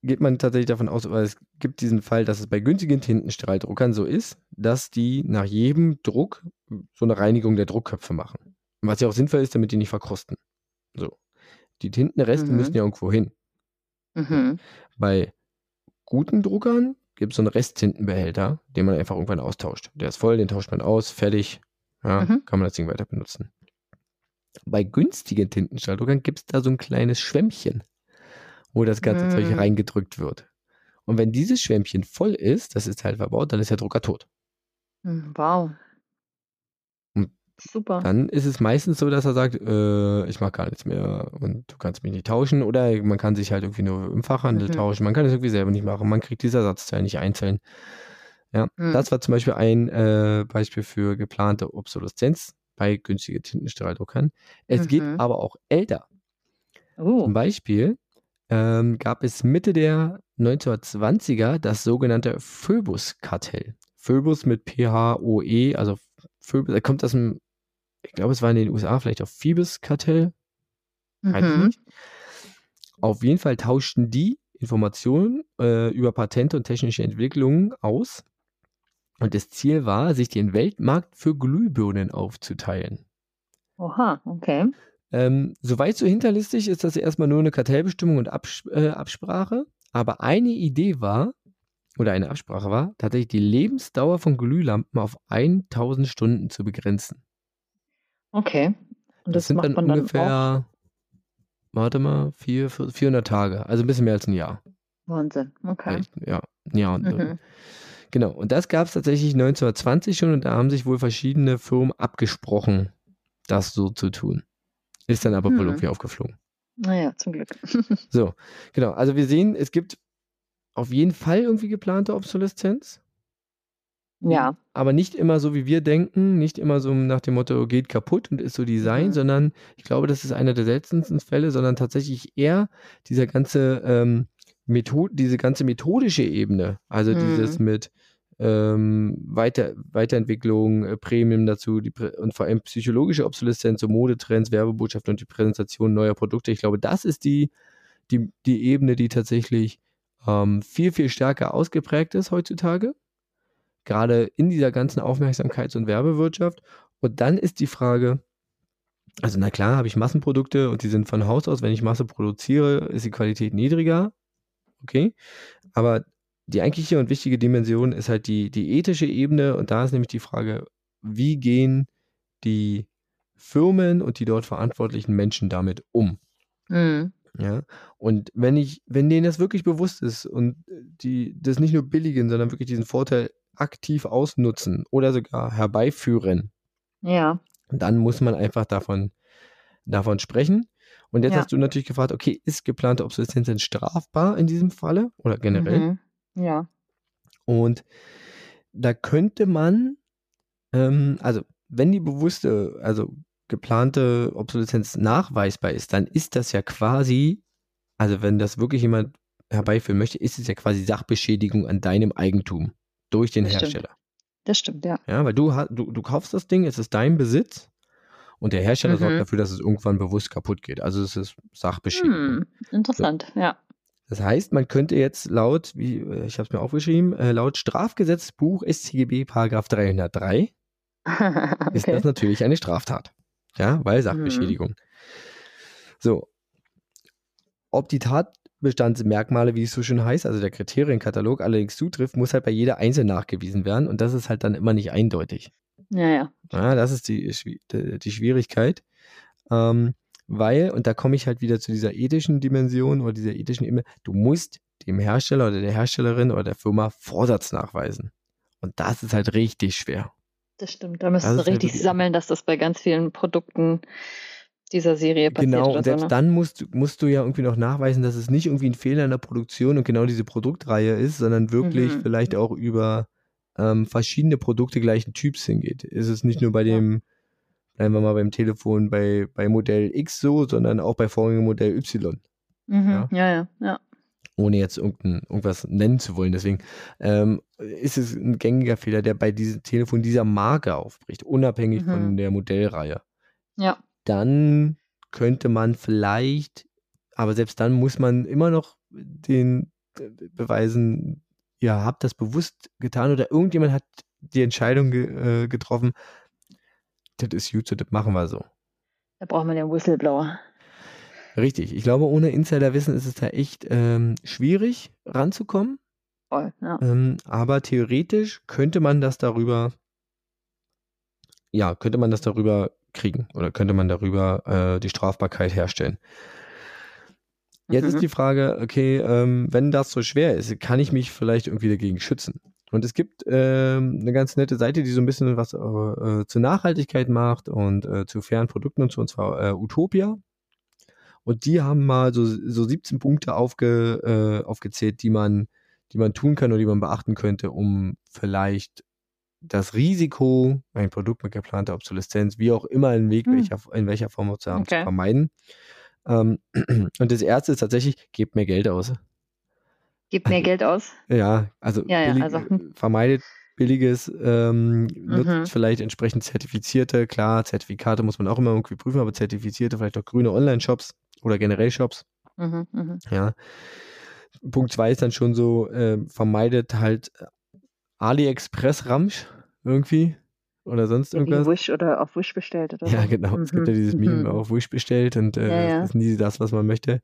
geht man tatsächlich davon aus, weil es gibt diesen Fall, dass es bei günstigen Tintenstrahldruckern so ist, dass die nach jedem Druck so eine Reinigung der Druckköpfe machen. Was ja auch sinnvoll ist, damit die nicht verkrosten. So. Die Tintenreste mhm. müssen ja irgendwo hin. Mhm. Bei guten Druckern gibt es so einen Resttintenbehälter, den man einfach irgendwann austauscht. Der ist voll, den tauscht man aus, fertig, ja, mhm. kann man das Ding weiter benutzen. Bei günstigen Tintenstrahldruckern gibt es da so ein kleines Schwämmchen, wo das ganze mhm. Zeug reingedrückt wird. Und wenn dieses Schwämmchen voll ist, das ist halt verbaut, dann ist der Drucker tot. Mhm, wow. Super. Dann ist es meistens so, dass er sagt, äh, ich mache gar nichts mehr und du kannst mich nicht tauschen. Oder man kann sich halt irgendwie nur im Fachhandel Mhm. tauschen. Man kann es irgendwie selber nicht machen. Man kriegt diese Ersatzteil nicht einzeln. Ja, Mhm. das war zum Beispiel ein äh, Beispiel für geplante Obsoleszenz bei günstigen Tintenstrahldruckern. Es geht Mhm. aber auch älter. Oh. Zum Beispiel ähm, gab es Mitte der 1920er das sogenannte Phoebus-Kartell. Phoebus mit P-H-O-E, also Phoebus, da kommt aus dem, ich glaube, es war in den USA vielleicht auch Phoebus-Kartell, Mhm. Auf jeden Fall tauschten die Informationen äh, über Patente und technische Entwicklungen aus. Und das Ziel war, sich den Weltmarkt für Glühbirnen aufzuteilen. Oha, okay. Ähm, soweit so hinterlistig ist das erstmal nur eine Kartellbestimmung und Abs äh, Absprache. Aber eine Idee war, oder eine Absprache war, tatsächlich die Lebensdauer von Glühlampen auf 1000 Stunden zu begrenzen. Okay. Und Das, das, sind dann man dann ungefähr, warte mal, vier, vier- 400 Tage. Also ein bisschen mehr als ein Jahr. Wahnsinn. Okay. Ja, ein Jahr und Mhm. Genau, und das gab es tatsächlich 1920 schon und da haben sich wohl verschiedene Firmen abgesprochen, das so zu tun. Ist dann aber wohl Hm. irgendwie aufgeflogen. Naja, zum Glück. So, genau. Also wir sehen, es gibt auf jeden Fall irgendwie geplante Obsoleszenz, ja. aber nicht immer so, wie wir denken, nicht immer so nach dem Motto, geht kaputt und ist so Design, Mhm. sondern ich glaube, das ist einer der seltensten Fälle, sondern tatsächlich eher dieser ganze ähm, Method diese ganze methodische Ebene, also dieses Mhm. mit ähm, Weiter Weiterentwicklung, äh, Premium dazu die, und vor allem psychologische Obsoleszenz, so Modetrends, Werbebotschaften und die Präsentation neuer Produkte. Ich glaube, das ist die, die, die Ebene, die tatsächlich ähm, viel, viel stärker ausgeprägt ist heutzutage. Gerade in dieser ganzen Aufmerksamkeits- und Werbewirtschaft. Und dann ist die Frage, also na klar, habe ich Massenprodukte und die sind von Haus aus, wenn ich Masse produziere, ist die Qualität niedriger. Okay. Aber die eigentliche und wichtige Dimension ist halt die, die ethische Ebene und da ist nämlich die Frage, wie gehen die Firmen und die dort verantwortlichen Menschen damit um? Mhm. Ja, und wenn ich, wenn denen das wirklich bewusst ist und die das nicht nur billigen, sondern wirklich diesen Vorteil aktiv ausnutzen oder sogar herbeiführen, Ja. dann muss man einfach davon, davon sprechen. Und jetzt Ja. hast du natürlich gefragt, okay, ist geplante Obsoleszenz denn strafbar in diesem Falle oder generell? Mhm. Ja. Und da könnte man, ähm, also wenn die bewusste, also geplante Obsoleszenz nachweisbar ist, dann ist das ja quasi, also wenn das wirklich jemand herbeiführen möchte, ist es ja quasi Sachbeschädigung an deinem Eigentum durch den Das stimmt. Hersteller. Das stimmt, ja. Ja, weil du, du, du kaufst das Ding, es ist dein Besitz und der Hersteller sorgt Mhm. dafür, dass es irgendwann bewusst kaputt geht. Also es ist Sachbeschädigung. Hm. Interessant, ja. Das heißt, man könnte jetzt laut, wie äh, ich habe es mir aufgeschrieben, äh, laut Strafgesetzbuch StGB Paragraph 303 ist okay. das natürlich eine Straftat. Ja, weil Sachbeschädigung. So. Ob die Tatbestandsmerkmale, wie es so schön heißt, also der Kriterienkatalog allerdings zutrifft, muss halt bei jeder einzeln nachgewiesen werden und das ist halt dann immer nicht eindeutig. Ja, ja. Ja, das ist die die Schwierigkeit. Ähm, weil, und da komme ich halt wieder zu dieser ethischen Dimension oder dieser ethischen Ebene, du musst dem Hersteller oder der Herstellerin oder der Firma Vorsatz nachweisen. Und das ist halt richtig schwer. Das stimmt. Da müsstest Das du halt richtig wirklich- sammeln, dass das bei ganz vielen Produkten dieser Serie passiert Genau, und so. selbst Ne? dann musst, du- musst du ja irgendwie noch nachweisen, dass es nicht irgendwie ein Fehler in der Produktion und genau diese Produktreihe ist, sondern wirklich Mhm. vielleicht auch über ähm, verschiedene Produkte gleichen Typs hingeht. Ist es nicht nur bei dem, bleiben wir mal beim Telefon, bei, bei Modell X so, sondern auch bei vorherigen Modell Y, Mhm. ja. Ja, ja, ja. ohne jetzt irgendwas nennen zu wollen. Deswegen ähm, ist es ein gängiger Fehler, der bei diesem Telefon dieser Marke aufbricht, unabhängig Mhm. von der Modellreihe. Ja. dann könnte man vielleicht, aber selbst dann muss man immer noch den äh, beweisen, ihr habt das bewusst getan oder irgendjemand hat die Entscheidung ge äh, getroffen, das ist gut, so, das machen wir so. Da braucht man den Whistleblower. Richtig. Ich glaube, ohne Insiderwissen ist es da echt ähm, schwierig ranzukommen. Voll, ja. Ähm, aber theoretisch könnte man das darüber, ja, könnte man das darüber kriegen oder könnte man darüber äh, die Strafbarkeit herstellen. Jetzt Mhm. ist die Frage, okay, ähm, wenn das so schwer ist, kann ich mich vielleicht irgendwie dagegen schützen? Und es gibt ähm, eine ganz nette Seite, die so ein bisschen was äh, zur Nachhaltigkeit macht und äh, zu fairen Produkten und so, und zwar äh, Utopia. Und die haben mal so, so 17 Punkte aufge, äh, aufgezählt, die man, die man tun kann oder die man beachten könnte, um vielleicht das Risiko, ein Produkt mit geplanter Obsoleszenz, wie auch immer in, Weg, hm. welcher, in welcher Form zu haben, okay. zu vermeiden. Ähm, und das erste ist tatsächlich, gebt mehr Geld aus. Gebt mehr Geld aus? Ja, also, ja, ja, billig, also hm. vermeidet billiges, ähm, nutzt mhm. vielleicht entsprechend zertifizierte, klar, Zertifikate muss man auch immer irgendwie prüfen, aber zertifizierte, vielleicht auch grüne Online-Shops oder generell Shops. Mhm, mh. Ja. Punkt zwei ist dann schon so, äh, vermeidet halt AliExpress-Ramsch irgendwie oder sonst irgendwas. Wish oder auf Wish bestellt oder Ja, genau. Mhm. Es gibt ja mhm, dieses Meme mhm. auf Wish bestellt und äh, ja, ja. das ist nie das, was man möchte.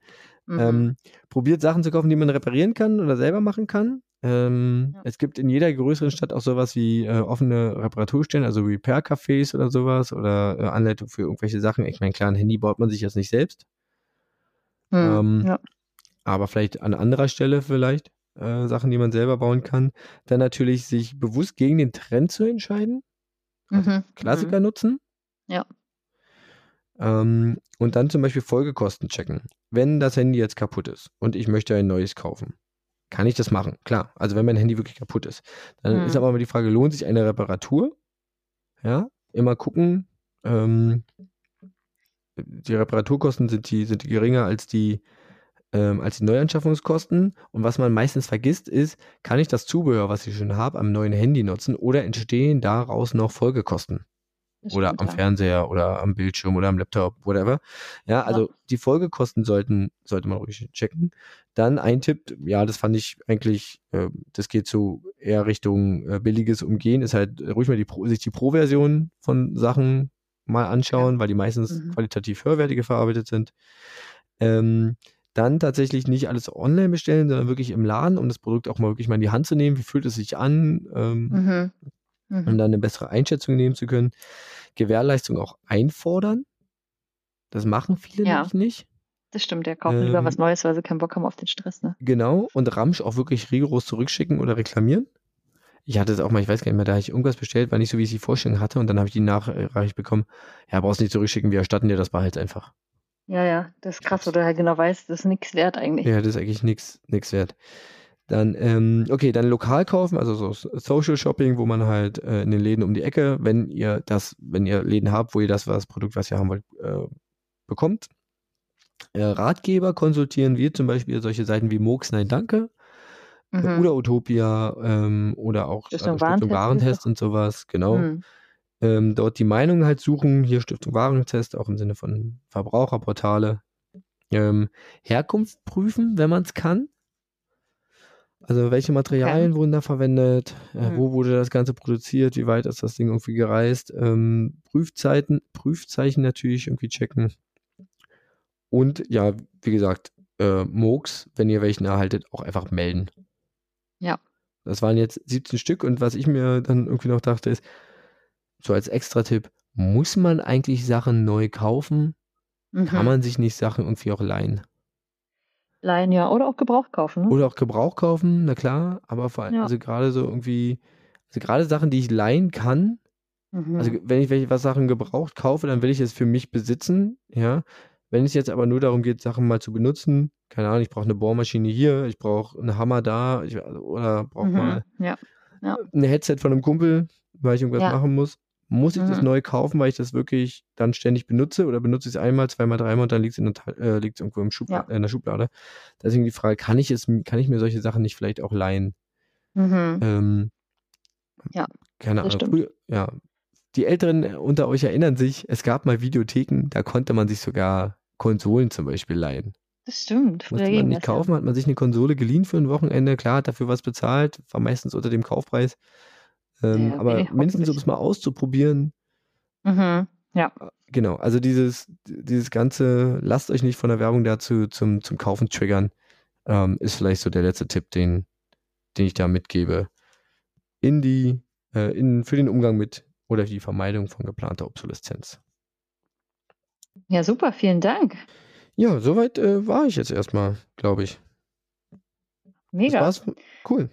Mhm. Ähm, probiert Sachen zu kaufen, die man reparieren kann oder selber machen kann. Ähm, ja. Es gibt in jeder größeren Stadt auch sowas wie äh, offene Reparaturstellen, also Repair-Cafés oder sowas oder äh, Anleitung für irgendwelche Sachen. Ich meine, klar, ein Handy baut man sich jetzt nicht selbst. Mhm. Ähm, ja. Aber vielleicht an anderer Stelle vielleicht äh, Sachen, die man selber bauen kann. Dann natürlich sich bewusst gegen den Trend zu entscheiden. Mhm. Klassiker mhm. nutzen. Ja. Ähm, und dann zum Beispiel Folgekosten checken. Wenn das Handy jetzt kaputt ist und ich möchte ein neues kaufen, kann ich das machen. Klar, also wenn mein Handy wirklich kaputt ist. Dann mhm. ist aber immer die Frage, lohnt sich eine Reparatur? Ja, immer gucken. Ähm, die Reparaturkosten sind die, sind geringer als die, ähm, als die Neuanschaffungskosten. Und was man meistens vergisst, ist, kann ich das Zubehör, was ich schon habe, am neuen Handy nutzen oder entstehen daraus noch Folgekosten? oder am Fernseher oder am Bildschirm oder am Laptop, whatever. Ja, also ja. die Folgekosten sollten, sollte man ruhig checken. Dann ein Tipp, ja, das fand ich eigentlich, äh, das geht so eher Richtung äh, billiges Umgehen, ist halt ruhig mal die Pro, sich die Pro-Version von Sachen mal anschauen, ja. weil die meistens mhm. qualitativ höherwertige verarbeitet sind. Ähm, dann tatsächlich nicht alles online bestellen, sondern wirklich im Laden, um das Produkt auch mal wirklich mal in die Hand zu nehmen. Wie fühlt es sich an? Ähm, mhm mhm. um dann eine bessere Einschätzung nehmen zu können. Gewährleistung auch einfordern. Das machen viele ja. nämlich nicht. Das stimmt, der kaufen ähm, lieber was Neues, weil sie keinen Bock haben auf den Stress, ne? Genau, und Ramsch auch wirklich rigoros zurückschicken oder reklamieren. Ich hatte es auch mal, ich weiß gar nicht mehr, da habe ich irgendwas bestellt, war nicht so, wie ich die Vorstellung hatte, und dann habe ich die Nachricht bekommen, ja, brauchst nicht zurückschicken, wir erstatten dir das Behalt einfach. Ja, ja, das ist krass, oder halt genau weißt, das ist nichts wert eigentlich. Ja, das ist eigentlich nichts wert. Dann, ähm, okay, dann lokal kaufen, also so Social Shopping, wo man halt äh, in den Läden um die Ecke, wenn ihr das, wenn ihr Läden habt, wo ihr das, das Produkt, was ihr haben wollt, äh, bekommt. Äh, Ratgeber konsultieren wir zum Beispiel solche Seiten wie Mooks Nein Danke mhm. oder Utopia ähm, oder auch also Stiftung Warentest und sowas, genau. Mhm. Ähm, dort die Meinung halt suchen, hier Stiftung Warentest, auch im Sinne von Verbraucherportale. Ähm, Herkunft prüfen, wenn man es kann. Also welche Materialien okay. wurden da verwendet? Äh, mhm. Wo wurde das Ganze produziert? Wie weit ist das Ding irgendwie gereist? Ähm, Prüfzeiten, Prüfzeichen natürlich irgendwie checken. Und ja, wie gesagt, äh, MOOCs, wenn ihr welchen erhaltet, auch einfach melden. Ja. Das waren jetzt 17 Stück und was ich mir dann irgendwie noch dachte ist, so als Extra-Tipp, muss man eigentlich Sachen neu kaufen? Mhm. Kann man sich nicht Sachen irgendwie auch leihen? Leihen, ja. Oder auch Gebrauch kaufen. Ne? Oder auch Gebrauch kaufen, na klar. Aber vor allem, ja. also gerade so irgendwie, also gerade Sachen, die ich leihen kann. Mhm. Also wenn ich welche was Sachen gebraucht kaufe, dann will ich es für mich besitzen, ja. Wenn es jetzt aber nur darum geht, Sachen mal zu benutzen, keine Ahnung, ich brauche eine Bohrmaschine hier, ich brauche einen Hammer da, ich, oder brauche mhm. mal ja. Ja. ein Headset von einem Kumpel, weil ich irgendwas machen muss. Muss ich mhm. das neu kaufen, weil ich das wirklich dann ständig benutze oder benutze ich es einmal, zweimal, dreimal und dann liegt es äh, irgendwo im Schubla ja. in der Schublade? Deswegen die Frage, kann ich es, kann ich mir solche Sachen nicht vielleicht auch leihen? Mhm. Ähm, ja. Keine Ahnung. Früher, ja. Die Älteren unter euch erinnern sich, es gab mal Videotheken, da konnte man sich sogar Konsolen zum Beispiel leihen. Das stimmt. Musste man nicht kaufen, ja. hat man sich eine Konsole geliehen für ein Wochenende. Klar, hat dafür was bezahlt, war meistens unter dem Kaufpreis. Ähm, ja, aber okay, mindestens, um es mal auszuprobieren. Mhm, ja. Äh, genau, also dieses, dieses ganze, lasst euch nicht von der Werbung dazu zum, zum Kaufen triggern, ähm, ist vielleicht so der letzte Tipp, den, den ich da mitgebe. In die, äh, in, für den Umgang mit oder die Vermeidung von geplanter Obsoleszenz. Ja, super, vielen Dank. Ja, soweit äh, war ich jetzt erstmal, glaube ich. Mega. Das war's. Cool.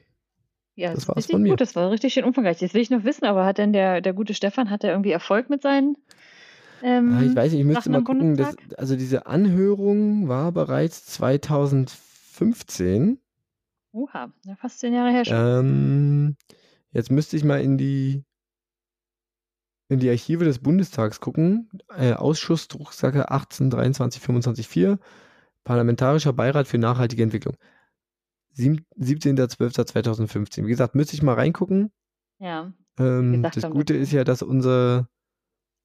Ja, Das ist war's richtig von mir. gut. Das war richtig schön umfangreich. Jetzt will ich noch wissen, aber hat denn der, der gute Stefan, hat er irgendwie Erfolg mit seinen ähm, Ah, ich weiß nicht, ich müsste mal gucken. Das, Bundestag? also diese Anhörung war bereits 2015. Oha, ja, fast zehn Jahre her schon. Ähm, jetzt müsste ich mal in die in die Archive des Bundestags gucken. Äh, Ausschuss Drucksache 18 23 25 4 Parlamentarischer Beirat für nachhaltige Entwicklung. Sieb- 17.12.2015. Wie gesagt, müsste ich mal reingucken. Ja. Ähm, das Gute ist ja, dass unser,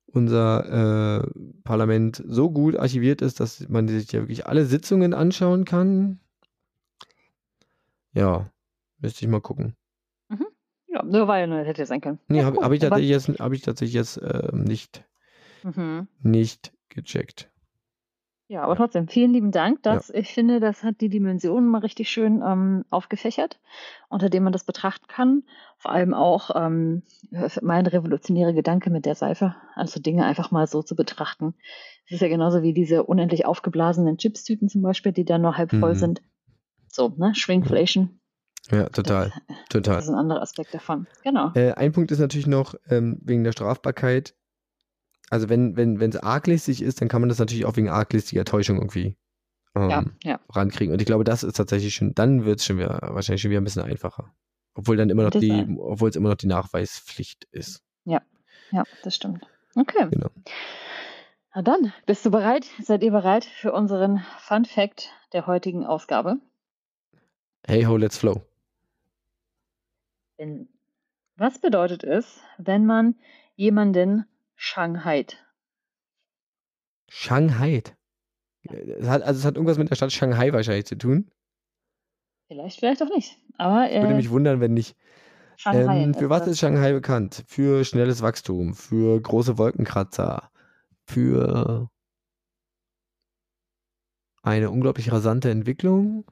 unser äh, Parlament so gut archiviert ist, dass man sich ja wirklich alle Sitzungen anschauen kann. Ja, müsste ich mal gucken. ja, nur weil nur hätte sein können. Nee, Ja, habe hab ich tatsächlich jetzt, hab ich tatsächlich jetzt ähm, nicht, Mhm. nicht gecheckt. Ja, aber trotzdem, vielen lieben Dank. Das, Ich finde, das hat die Dimensionen mal richtig schön ähm, aufgefächert, unter dem man das betrachten kann. Vor allem auch ähm, mein revolutionärer Gedanke mit der Seife, also Dinge einfach mal so zu betrachten. Es ist ja genauso wie diese unendlich aufgeblasenen Chipstüten zum Beispiel, die dann nur halb voll Mhm. sind. So, ne? Shrinkflation. Ja, total, total. Das ist ein anderer Aspekt davon. Genau. Äh, ein Punkt ist natürlich noch ähm, wegen der Strafbarkeit. Also wenn wenn wenn es arglistig ist, dann kann man das natürlich auch wegen arglistiger Täuschung irgendwie ähm, Ja, ja. rankriegen. Und ich glaube, das ist tatsächlich schon, dann wird es schon wieder wahrscheinlich schon wieder ein bisschen einfacher. Obwohl dann immer noch Das die, obwohl es immer noch die Nachweispflicht ist. Ja, das stimmt. Okay. Genau. Na dann, bist du bereit? Seid ihr bereit für unseren Fun Fact der heutigen Ausgabe? Hey ho, let's flow. Was bedeutet es, wenn man jemanden Shanghai. Es hat, also es hat irgendwas mit der Stadt Shanghai wahrscheinlich zu tun. Vielleicht, vielleicht auch nicht. Aber Würde äh, mich wundern, wenn nicht. Shanghai. Ähm, für was ist Shanghai bekannt? Für schnelles Wachstum, für große Wolkenkratzer, für eine unglaublich rasante Entwicklung,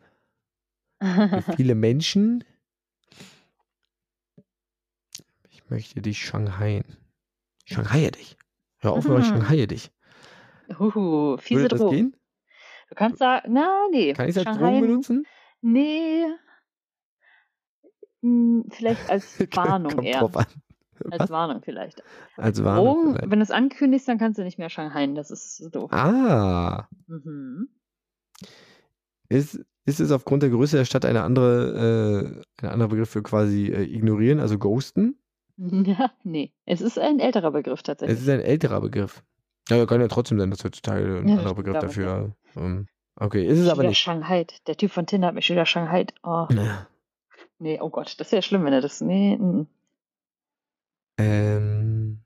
für viele Menschen. Ich möchte dich Shanghai. Shanghai dich. Hör auf, mhm. Shanghai dich. Huhu, fiese Würde das Drohung. gehen? Du kannst sagen, na, nee. Kann ich das Shanghai- Drogen benutzen? Nee. Hm, Vielleicht als Warnung Kommt eher. drauf an. Als Was? Warnung vielleicht. Als Warnung Drohung, vielleicht. wenn du es ankündigst, dann kannst du nicht mehr Shanghai. Das ist so doof. Ah, Mhm. ist, ist es aufgrund der Größe der Stadt eine andere, äh, ein anderer Begriff für quasi äh, ignorieren, also ghosten? Ja, nee. Es ist ein älterer Begriff tatsächlich. Es ist ein älterer Begriff. Ja, kann ja trotzdem sein, dass heutzutage ein Ja, anderer Begriff dafür. Ähm, okay, ist es aber nicht. Shanghai. Der Typ von Tinder hat mich wieder Shanghai. Oh, nee, oh Gott, das wäre schlimm, wenn er das. Nee, mm. Ähm,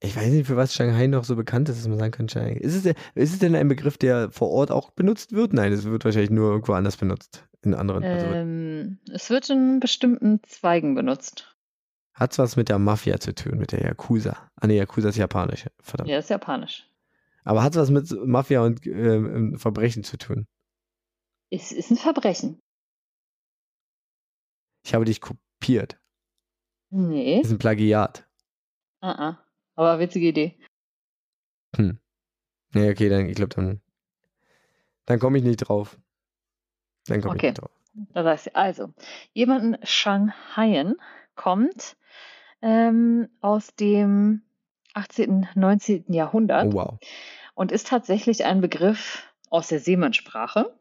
ich weiß nicht, für was Shanghai noch so bekannt ist, dass man sagen kann, Shanghai. Ist es, denn- ist es denn ein Begriff, der vor Ort auch benutzt wird? Nein, es wird wahrscheinlich nur irgendwo anders benutzt. In anderen. Also ähm, es wird in bestimmten Zweigen benutzt. Hat es was mit der Mafia zu tun, mit der Yakuza. Ah, nee, Yakuza ist japanisch. Verdammt. Ja, ist japanisch. Aber hat es was mit Mafia und ähm, Verbrechen zu tun? Es ist ein Verbrechen. Ich habe dich kopiert. Nee. Das ist ein Plagiat. Ah, ah. Aber witzige Idee. Hm. Nee, okay, dann, ich glaube, dann, dann komme ich nicht drauf. Dann komme Okay. ich nicht drauf. Da sagst du, also, jemanden Shanghaien kommt ähm, aus dem 18., 19. Jahrhundert Oh, wow. und ist tatsächlich ein Begriff aus der Seemannssprache.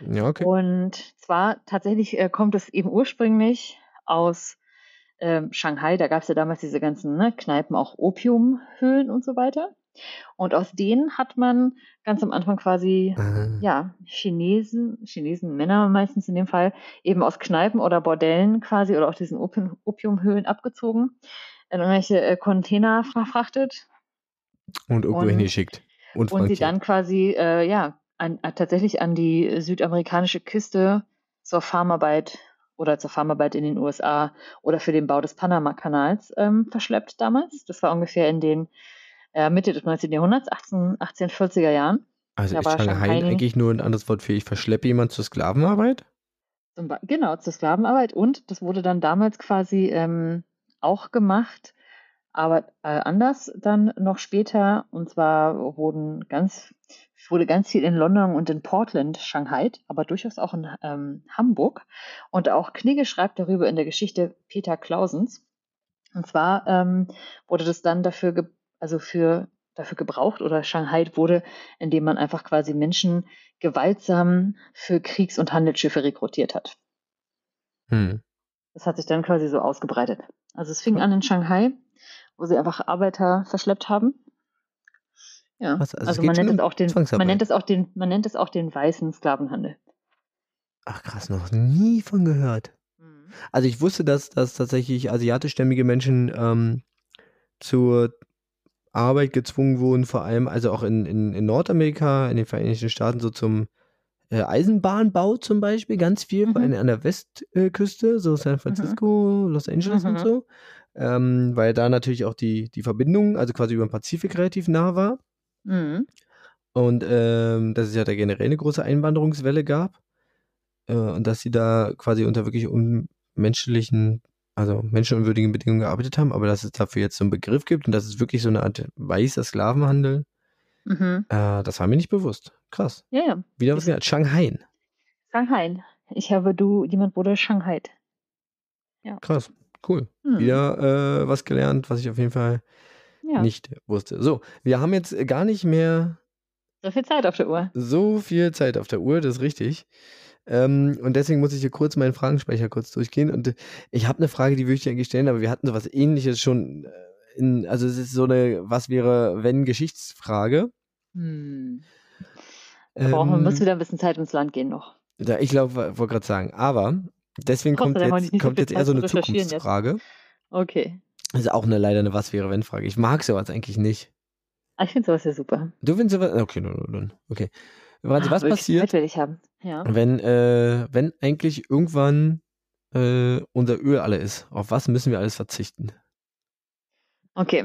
Ja, okay. Und zwar tatsächlich äh, kommt es eben ursprünglich aus ähm, Shanghai. Da gab es ja damals diese ganzen ne, Kneipen, auch Opiumhöhlen und so weiter. Und aus denen hat man ganz am Anfang quasi Ah. ja, Chinesen, Chinesen, Männer meistens in dem Fall, eben aus Kneipen oder Bordellen quasi oder auch diesen Opium, Opiumhöhlen abgezogen, in irgendwelche äh, Container verfrachtet Und irgendwo hingeschickt. Und, und sie dann quasi, äh, ja, an, äh, tatsächlich an die südamerikanische Küste zur Farmarbeit oder zur Farmarbeit in den USA oder für den Bau des Panama-Kanals ähm, verschleppt damals. Das war ungefähr in den äh, Mitte des 19. Jahrhunderts, 18, 1840er Jahren. Also da ist Shanghai Shanghai- eigentlich nur ein anderes Wort für ich verschleppe jemand zur Sklavenarbeit? Genau, zur Sklavenarbeit. Und das wurde dann damals quasi ähm, auch gemacht aber äh, anders dann noch später. Und zwar wurden ganz, wurde ganz viel in London und in Portland, Shanghai, aber durchaus auch in ähm, Hamburg. Und auch Knigge schreibt darüber in der Geschichte Peter Clausens. Und zwar ähm, wurde das dann dafür, also für dafür gebraucht oder Shanghai wurde, indem man einfach quasi Menschen gewaltsam für Kriegs- und Handelsschiffe rekrutiert hat. Hm. Das hat sich dann quasi so ausgebreitet. Also es fing an in Shanghai, wo sie einfach Arbeiter verschleppt haben. Ja, Was, also, also man nennt es auch den, man nennt es auch den, man nennt es auch den weißen Sklavenhandel. Ach krass, noch nie von gehört. Mhm. Also ich wusste, dass, dass tatsächlich asiatischstämmige Menschen ähm, zur Arbeit gezwungen wurden, vor allem also auch in, in, in Nordamerika, in den Vereinigten Staaten, so zum äh, Eisenbahnbau zum Beispiel, ganz viel, mhm. allem an der Westküste, so San mhm. Francisco, mhm. Los Angeles mhm. und so, ähm, weil da natürlich auch die, die Verbindung, also quasi über den Pazifik relativ nah war. Mhm. Und ähm, dass es ja da generell eine große Einwanderungswelle gab. Äh, und dass sie da quasi unter wirklich unmenschlichen also menschenunwürdigen Bedingungen gearbeitet haben, aber dass es dafür jetzt so einen Begriff gibt und dass es wirklich so eine Art weißer Sklavenhandel, mhm. äh, das war mir nicht bewusst. Krass. Ja, ja. Wieder was gelernt. Shanghai. Shanghai. Ich habe du, jemand wurde Shanghai. Ja. Krass. Cool. Mhm. Wieder äh, was gelernt, was ich auf jeden Fall ja. nicht wusste. So, wir haben jetzt gar nicht mehr so viel Zeit auf der Uhr. So viel Zeit auf der Uhr, das ist richtig. Ähm, und deswegen muss ich hier kurz meinen Fragenspeicher kurz durchgehen. Und äh, ich habe eine Frage, die würde ich dir eigentlich stellen, aber wir hatten so was ähnliches schon äh, in, also es ist so eine, was wäre, wenn Geschichtsfrage. Hm. Da brauchen wir, muss wieder ein bisschen Zeit ins Land gehen noch. Ja, ich glaube, wollte gerade sagen. Aber deswegen kommt jetzt, kommt jetzt eher so eine Zukunftsfrage. Jetzt. Okay. Das ist auch eine, leider eine Was wäre wenn Frage. Ich mag sowas eigentlich nicht. Ah, ich finde sowas ja super. Du findest sowas? Okay, no. okay. Warte, was passiert. Ja. wenn, äh, wenn eigentlich irgendwann äh, unser Öl alle ist? Auf was müssen wir alles verzichten? Okay,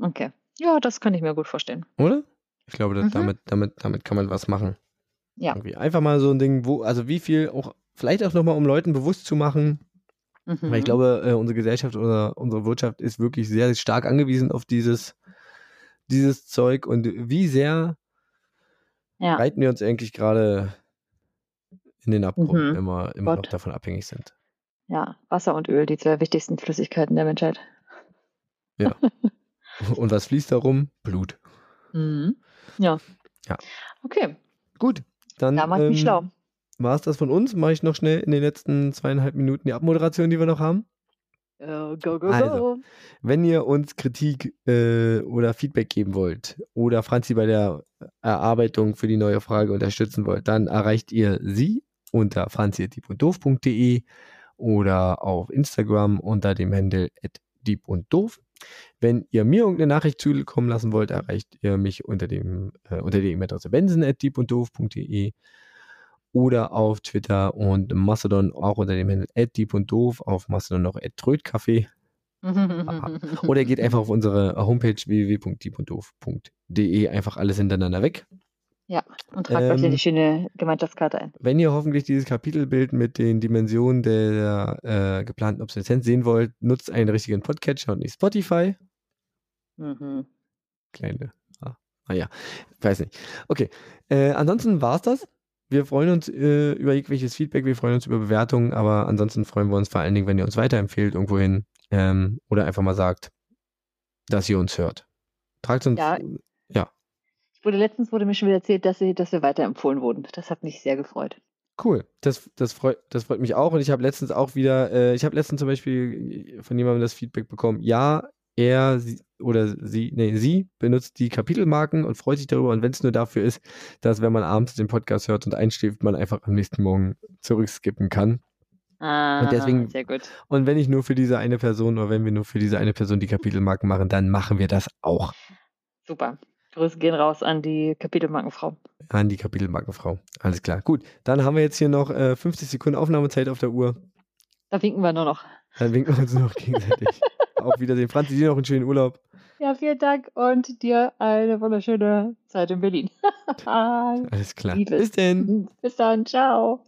okay. Ja, das kann ich mir gut vorstellen. Oder? Ich glaube, mhm. damit, damit, damit kann man was machen. Ja. Irgendwie einfach mal so ein Ding, wo, also wie viel auch, vielleicht auch nochmal, um Leuten bewusst zu machen, mhm. weil ich glaube, äh, unsere Gesellschaft oder unsere Wirtschaft ist wirklich sehr stark angewiesen auf dieses, dieses Zeug und wie sehr ja. reiten wir uns eigentlich gerade in den Abgrund, mhm. wenn wir immer Gott. noch davon abhängig sind. Ja, Wasser und Öl, die zwei wichtigsten Flüssigkeiten der Menschheit. Ja. und was fließt darum? Blut. Mhm. Ja. Ja. Okay. Gut. Dann da mich ähm, schlau. War es das von uns? Mache ich noch schnell in den letzten zweieinhalb Minuten die Abmoderation, die wir noch haben? Uh, go, go, also, go. wenn ihr uns Kritik äh, oder Feedback geben wollt oder Franzi bei der Erarbeitung für die neue Frage unterstützen wollt, dann erreicht ihr sie unter franzi.diebunddoof.de oder auf Instagram unter dem Handle diebunddoof. Wenn ihr mir irgendeine Nachricht zukommen lassen wollt, erreicht ihr mich unter, dem, äh, unter der E-Mail-Adresse benson.diebunddoof.de oder auf Twitter und Mastodon auch unter dem Handel @deep und doof, auf Mastodon noch @trödkaffee. oder geht einfach auf unsere Homepage www.deepunddoof.de einfach alles hintereinander weg. Ja, und tragt ähm, euch in die schöne Gemeinschaftskarte ein. Wenn ihr hoffentlich dieses Kapitelbild mit den Dimensionen der äh, geplanten Obsoleszenz sehen wollt, nutzt einen richtigen Podcatcher und nicht Spotify. Mhm. Kleine. Ah, naja, weiß nicht. Okay. Äh, ansonsten war es das. Wir freuen uns äh, über jegliches Feedback, wir freuen uns über Bewertungen, aber ansonsten freuen wir uns vor allen Dingen, wenn ihr uns weiterempfehlt irgendwohin ähm, oder einfach mal sagt, dass ihr uns hört. Tragt uns. Ja. ja. Ich wurde, letztens wurde mir schon wieder erzählt, dass, sie, dass wir weiterempfohlen wurden. Das hat mich sehr gefreut. Cool, das, das, freut, das freut mich auch. Und ich habe letztens auch wieder, äh, ich habe letztens zum Beispiel von jemandem das Feedback bekommen, ja, er oder sie, nee, sie benutzt die Kapitelmarken und freut sich darüber. Und wenn es nur dafür ist, dass wenn man abends den Podcast hört und einschläft, man einfach am nächsten Morgen zurückskippen kann. Ah, und deswegen, sehr gut. Und wenn ich nur für diese eine Person oder wenn wir nur für diese eine Person die Kapitelmarken machen, dann machen wir das auch. Super. Grüße gehen raus an die Kapitelmarkenfrau. An die Kapitelmarkenfrau. Alles klar. Gut, dann haben wir jetzt hier noch äh, 50 Sekunden Aufnahmezeit auf der Uhr. Da winken wir nur noch. Dann winken wir uns nur noch gegenseitig. Auf Wiedersehen. Franzi, dir noch einen schönen Urlaub. Ja, vielen Dank und dir eine wunderschöne Zeit in Berlin. Alles klar. Liebes. Bis denn. Bis dann. Ciao.